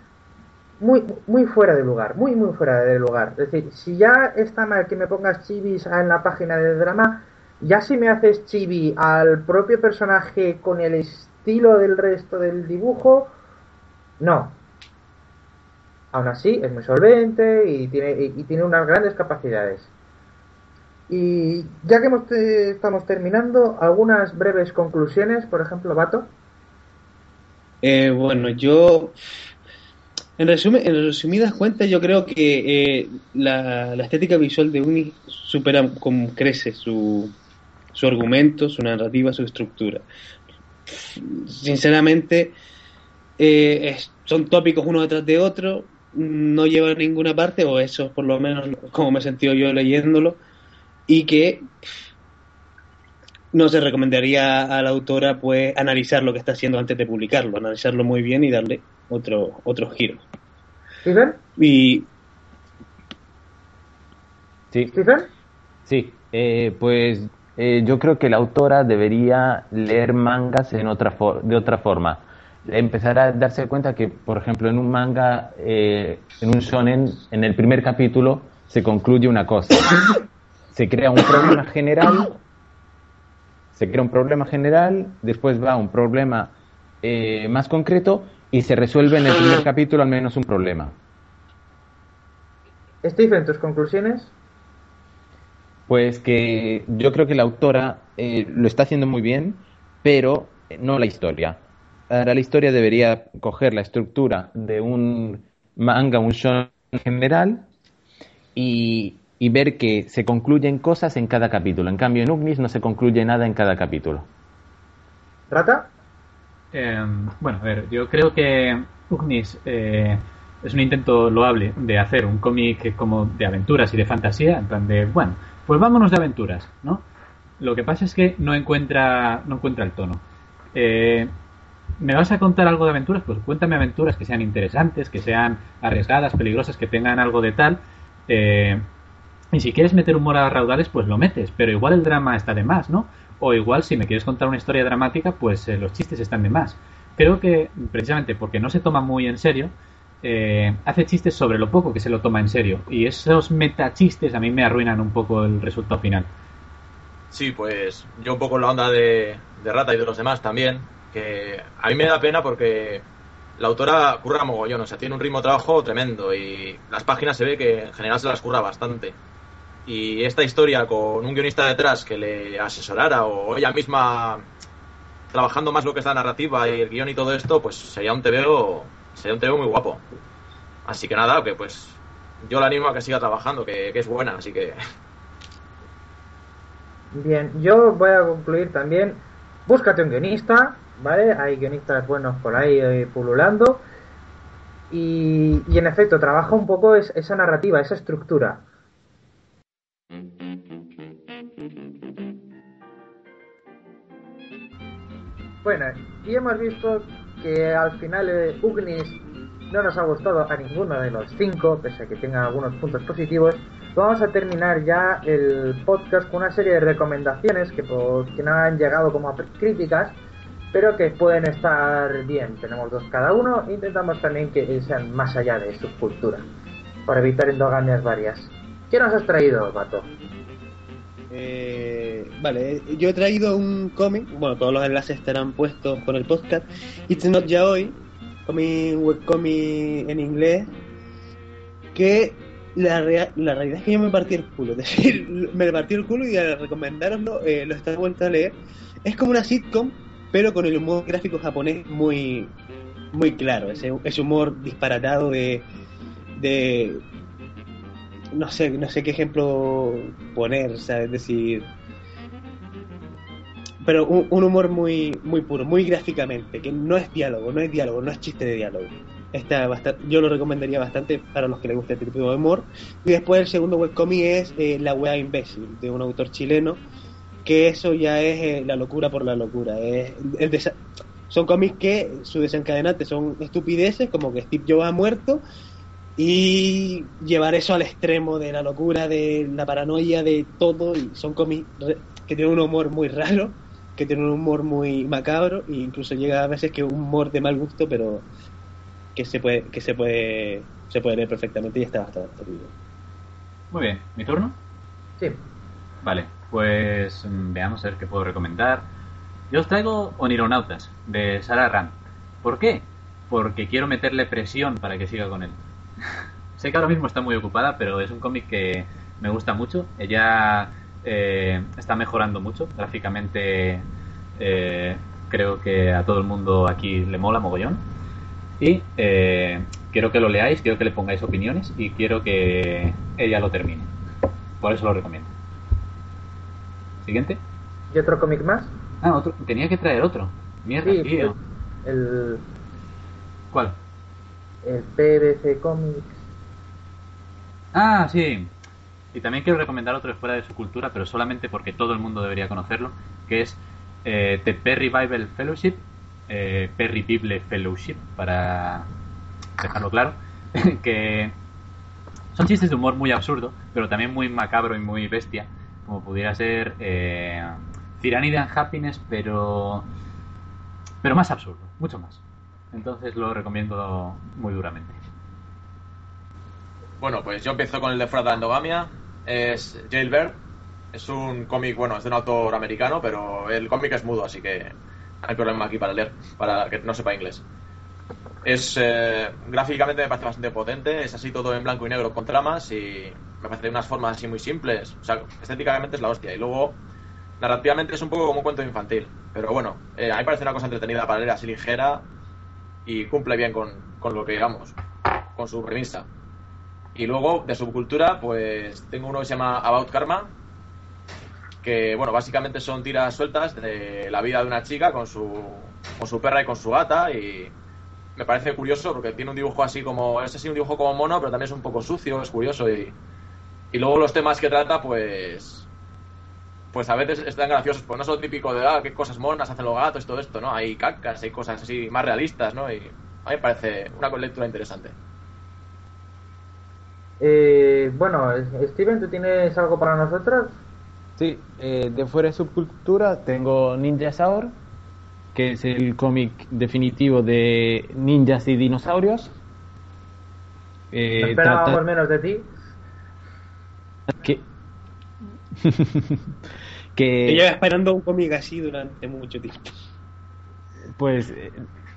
muy, muy fuera de lugar, muy, muy fuera de lugar. Es decir, si ya está mal que me pongas chibis en la página de drama, ya si me haces chibi al propio personaje con el estilo del resto del dibujo, no. Aún así, es muy solvente y tiene, y, tiene unas grandes capacidades. Y ya que hemos te- estamos terminando, algunas breves conclusiones, por ejemplo, Vato. Eh, bueno, yo, en, resumen, en resumidas cuentas, yo creo que eh, la, estética visual de Uni supera, como crece su, su argumento, su narrativa, su estructura. Sinceramente, eh, es- son tópicos uno detrás de otro, no llevan a ninguna parte, o eso es por lo menos como me he sentido yo leyéndolo, y que no se recomendaría a la autora pues analizar lo que está haciendo antes de publicarlo, analizarlo muy bien y darle otro, otro giro. ¿Stephen? Y Sí, ¿Stephen? sí. Eh, pues eh, yo creo que la autora debería leer mangas en otra for- de otra forma. Empezar a darse cuenta que, por ejemplo, en un manga, eh, en un shonen, en el primer capítulo se concluye una cosa. Se crea un problema general, se crea un problema general, después va un problema eh, más concreto y se resuelve en el primer capítulo al menos un problema. Stephen, ¿tus conclusiones? Pues que yo creo que la autora eh, lo está haciendo muy bien, pero no la historia. Ahora la historia debería coger la estructura de un manga, un shonen en general, y, y ver que se concluyen cosas en cada capítulo. En cambio, en Ugnis no se concluye nada en cada capítulo. ¿Rata? Eh, bueno, a ver, yo creo que Ugnis eh, es un intento loable de hacer un cómic como de aventuras y de fantasía, en plan de, bueno, pues vámonos de aventuras, ¿no? Lo que pasa es que no encuentra, no encuentra el tono. Eh, ¿Me vas a contar algo de aventuras? Pues cuéntame aventuras que sean interesantes, que sean arriesgadas, peligrosas, que tengan algo de tal. Eh, y si quieres meter humor a raudales, pues lo metes, pero igual el drama está de más, ¿no? O igual si me quieres contar una historia dramática, pues eh, los chistes están de más. Creo que precisamente porque no se toma muy en serio, eh, hace chistes sobre lo poco que se lo toma en serio. Y esos metachistes a mí me arruinan un poco el resultado final. Sí, pues yo un poco en la onda de, Rata y de los demás también, que a mí me da pena porque la autora curra mogollón, o sea, tiene un ritmo de trabajo tremendo y las páginas se ve que en general se las curra bastante. Y esta historia con un guionista detrás que le asesorara o ella misma trabajando más lo que es la narrativa y el guion y todo esto, pues sería un TVO, sería un TVO muy guapo. Así que nada, que pues yo la animo a que siga trabajando, que, es buena, así que Bien, yo voy a concluir también. Búscate un guionista, ¿vale? Hay guionistas buenos por ahí eh, pululando. Y, y en efecto, trabaja un poco es- esa narrativa, esa estructura. Bueno, y hemos visto que al final eh, Ugnis no nos ha gustado a ninguno de los cinco, pese a que tenga algunos puntos positivos. Vamos a terminar ya el podcast con una serie de recomendaciones que, pues, que no han llegado como críticas, pero que pueden estar bien. Tenemos dos cada uno e intentamos también que sean más allá de su cultura, para evitar endogamias varias. ¿Qué nos has traído, Pato? Eh, vale, yo he traído un cómic, bueno, todos los enlaces estarán puestos con el podcast. It's Not Yaoi, cómic, webcomic en inglés, que la, la realidad es que yo me partí el culo, es decir, me partí el culo y al recomendároslo eh, lo estaba vuelto a leer. Es como una sitcom, pero con el humor gráfico japonés muy, muy claro, ese, humor disparatado de no sé, no sé qué ejemplo poner, ¿sabes? Es decir, pero un, un humor muy, muy puro, muy gráficamente, que no es diálogo, no es diálogo, no es chiste de diálogo. Está bastante, yo lo recomendaría bastante para los que les guste este tipo de humor. Y después el segundo webcomic es eh, La wea imbécil, de un autor chileno, que eso ya es eh, la locura por la locura. Es son cómics que su desencadenante son estupideces, como que Steve Jobs ha muerto, y llevar eso al extremo de la locura, de la paranoia, de todo, y son cómics que tienen un humor muy raro, que tienen un humor muy macabro, e incluso llega a veces que un humor de mal gusto, pero que se puede, que se puede, se puede leer perfectamente y está bastante bien. Muy bien, ¿mi turno? Sí. Vale, pues mm, veamos a ver qué puedo recomendar. Yo os traigo Onironautas, de Sarah Rand. ¿Por qué? Porque quiero meterle presión para que siga con él. sé que ahora mismo está muy ocupada, pero es un cómic que me gusta mucho. Ella eh, está mejorando mucho. Gráficamente eh, creo que a todo el mundo aquí le mola mogollón. Y eh, quiero que lo leáis, quiero que le pongáis opiniones y quiero que ella lo termine. Por eso lo recomiendo. Siguiente. ¿Y otro cómic más? Ah, otro. Tenía que traer otro. Mierda, Sí, tío. El, ¿Cuál? El PBC Comics. Ah, sí. Y también quiero recomendar otro fuera de su cultura, pero solamente porque todo el mundo debería conocerlo, que es eh, The Perry Bible Fellowship, eh, Perry Bible Fellowship, para dejarlo claro, que son chistes de humor muy absurdo, pero también muy macabro y muy bestia, como pudiera ser eh, Tyranny and Happiness, pero, pero más absurdo, mucho más. Entonces lo recomiendo muy duramente. Bueno, pues yo empiezo con el de la Endogamia. Es Jailbird. Es un cómic, bueno, es de un autor americano, pero el cómic es mudo, así que hay problema aquí para leer, para que no sepa inglés. Es eh, gráficamente me parece bastante potente, es así todo en blanco y negro con tramas y me parece unas formas así muy simples. O sea, estéticamente es la hostia. Y luego, narrativamente es un poco como un cuento infantil. Pero bueno, eh, a mí me parece una cosa entretenida para leer así ligera y cumple bien con, con lo que digamos, con su premisa. Y luego, de subcultura, pues tengo uno que se llama About Karma, que, bueno, básicamente son tiras sueltas de la vida de una chica con su, con su perra y con su gata y me parece curioso porque tiene un dibujo así como, es así un dibujo como mono, pero también es un poco sucio, es curioso y, y luego los temas que trata, pues, pues a veces están graciosos, pues no son típico de, ah, qué cosas monas hacen los gatos y todo esto, ¿no? Hay cacas, hay cosas así más realistas, ¿no? Y a mí me parece una lectura interesante. Eh, bueno, Steven, ¿tú tienes algo para nosotros? Sí, eh, de fuera de subcultura tengo Ninja Saur, que es el cómic definitivo de ninjas y dinosaurios. Eh, Esperábamos menos de ti. que, Yo que llevo esperando un cómic así durante mucho tiempo. pues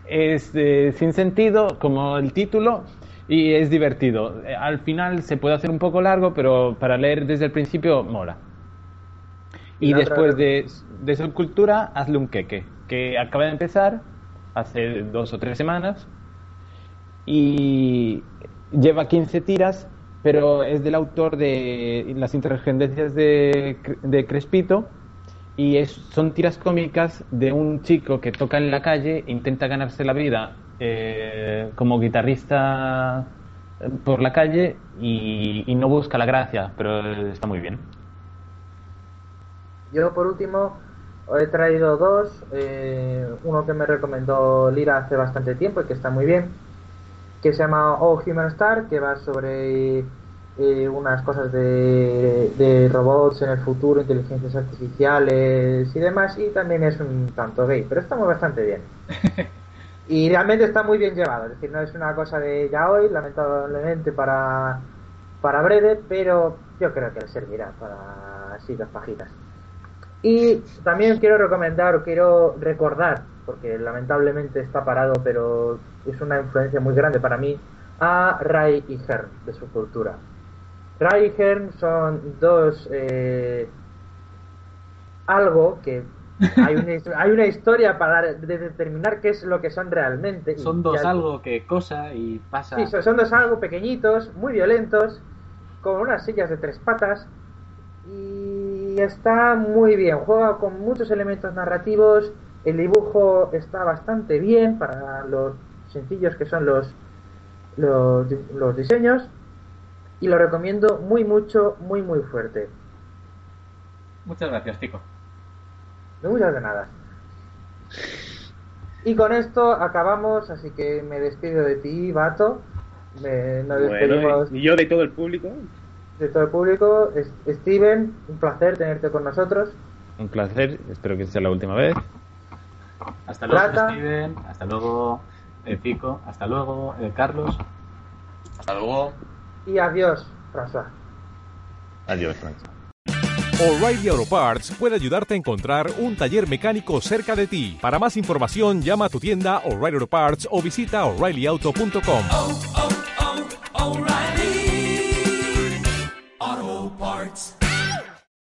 es eh, sin sentido como el título y es divertido. Eh, Al final se puede hacer un poco largo, pero para leer desde el principio mola. Y después de, de subcultura, hazle un queque, que acaba de empezar hace dos o tres semanas y lleva 15 tiras, pero es del autor de Las intergendencias de, Cre- de Crespito y es, son tiras cómicas de un chico que toca en la calle, intenta ganarse la vida eh, como guitarrista eh, por la calle y, no busca la gracia, pero está muy bien. Yo, por último, he traído dos. eh, uno que me recomendó Lira hace bastante tiempo y que está muy bien, que se llama Oh Human Star, que va sobre eh, unas cosas de, de robots en el futuro, inteligencias artificiales y demás, y también es un tanto gay, pero está muy bastante bien. Y realmente está muy bien llevado, es decir, no es una cosa de ya hoy, lamentablemente para, para breve, pero yo creo que le servirá para así dos pajitas. Y también quiero recomendar o quiero recordar, porque lamentablemente está parado, pero es una influencia muy grande para mí, a Ray y Hearn de su cultura. Ray y Hearn son dos eh, algo que hay una, hay una historia para de- determinar qué es lo que son realmente. Son dos algo que cosa y pasa. Sí, son, son dos algo pequeñitos, muy violentos, con unas sillas de tres patas. Y está muy bien, juega con muchos elementos narrativos. El dibujo está bastante bien para los sencillos que son los, los, di- los diseños. Y lo recomiendo muy, mucho, muy, muy fuerte. Muchas gracias, Tico. No muchas de nada. Y con esto acabamos, así que me despido de ti, Vato. Me, nos despedimos Bueno, y yo de todo el público. de todo el público. Es- Steven, un placer tenerte con nosotros. Un placer, espero que sea la última vez. Hasta luego, Steven. Hasta luego, eh, Pico. Hasta luego, eh, Carlos. Hasta luego. Y adiós, Franza. Adiós, Franza. O'Reilly Auto Parts puede ayudarte a encontrar un taller mecánico cerca de ti. Para más información, llama a tu tienda O'Reilly Auto Parts o visita oreillyauto.com.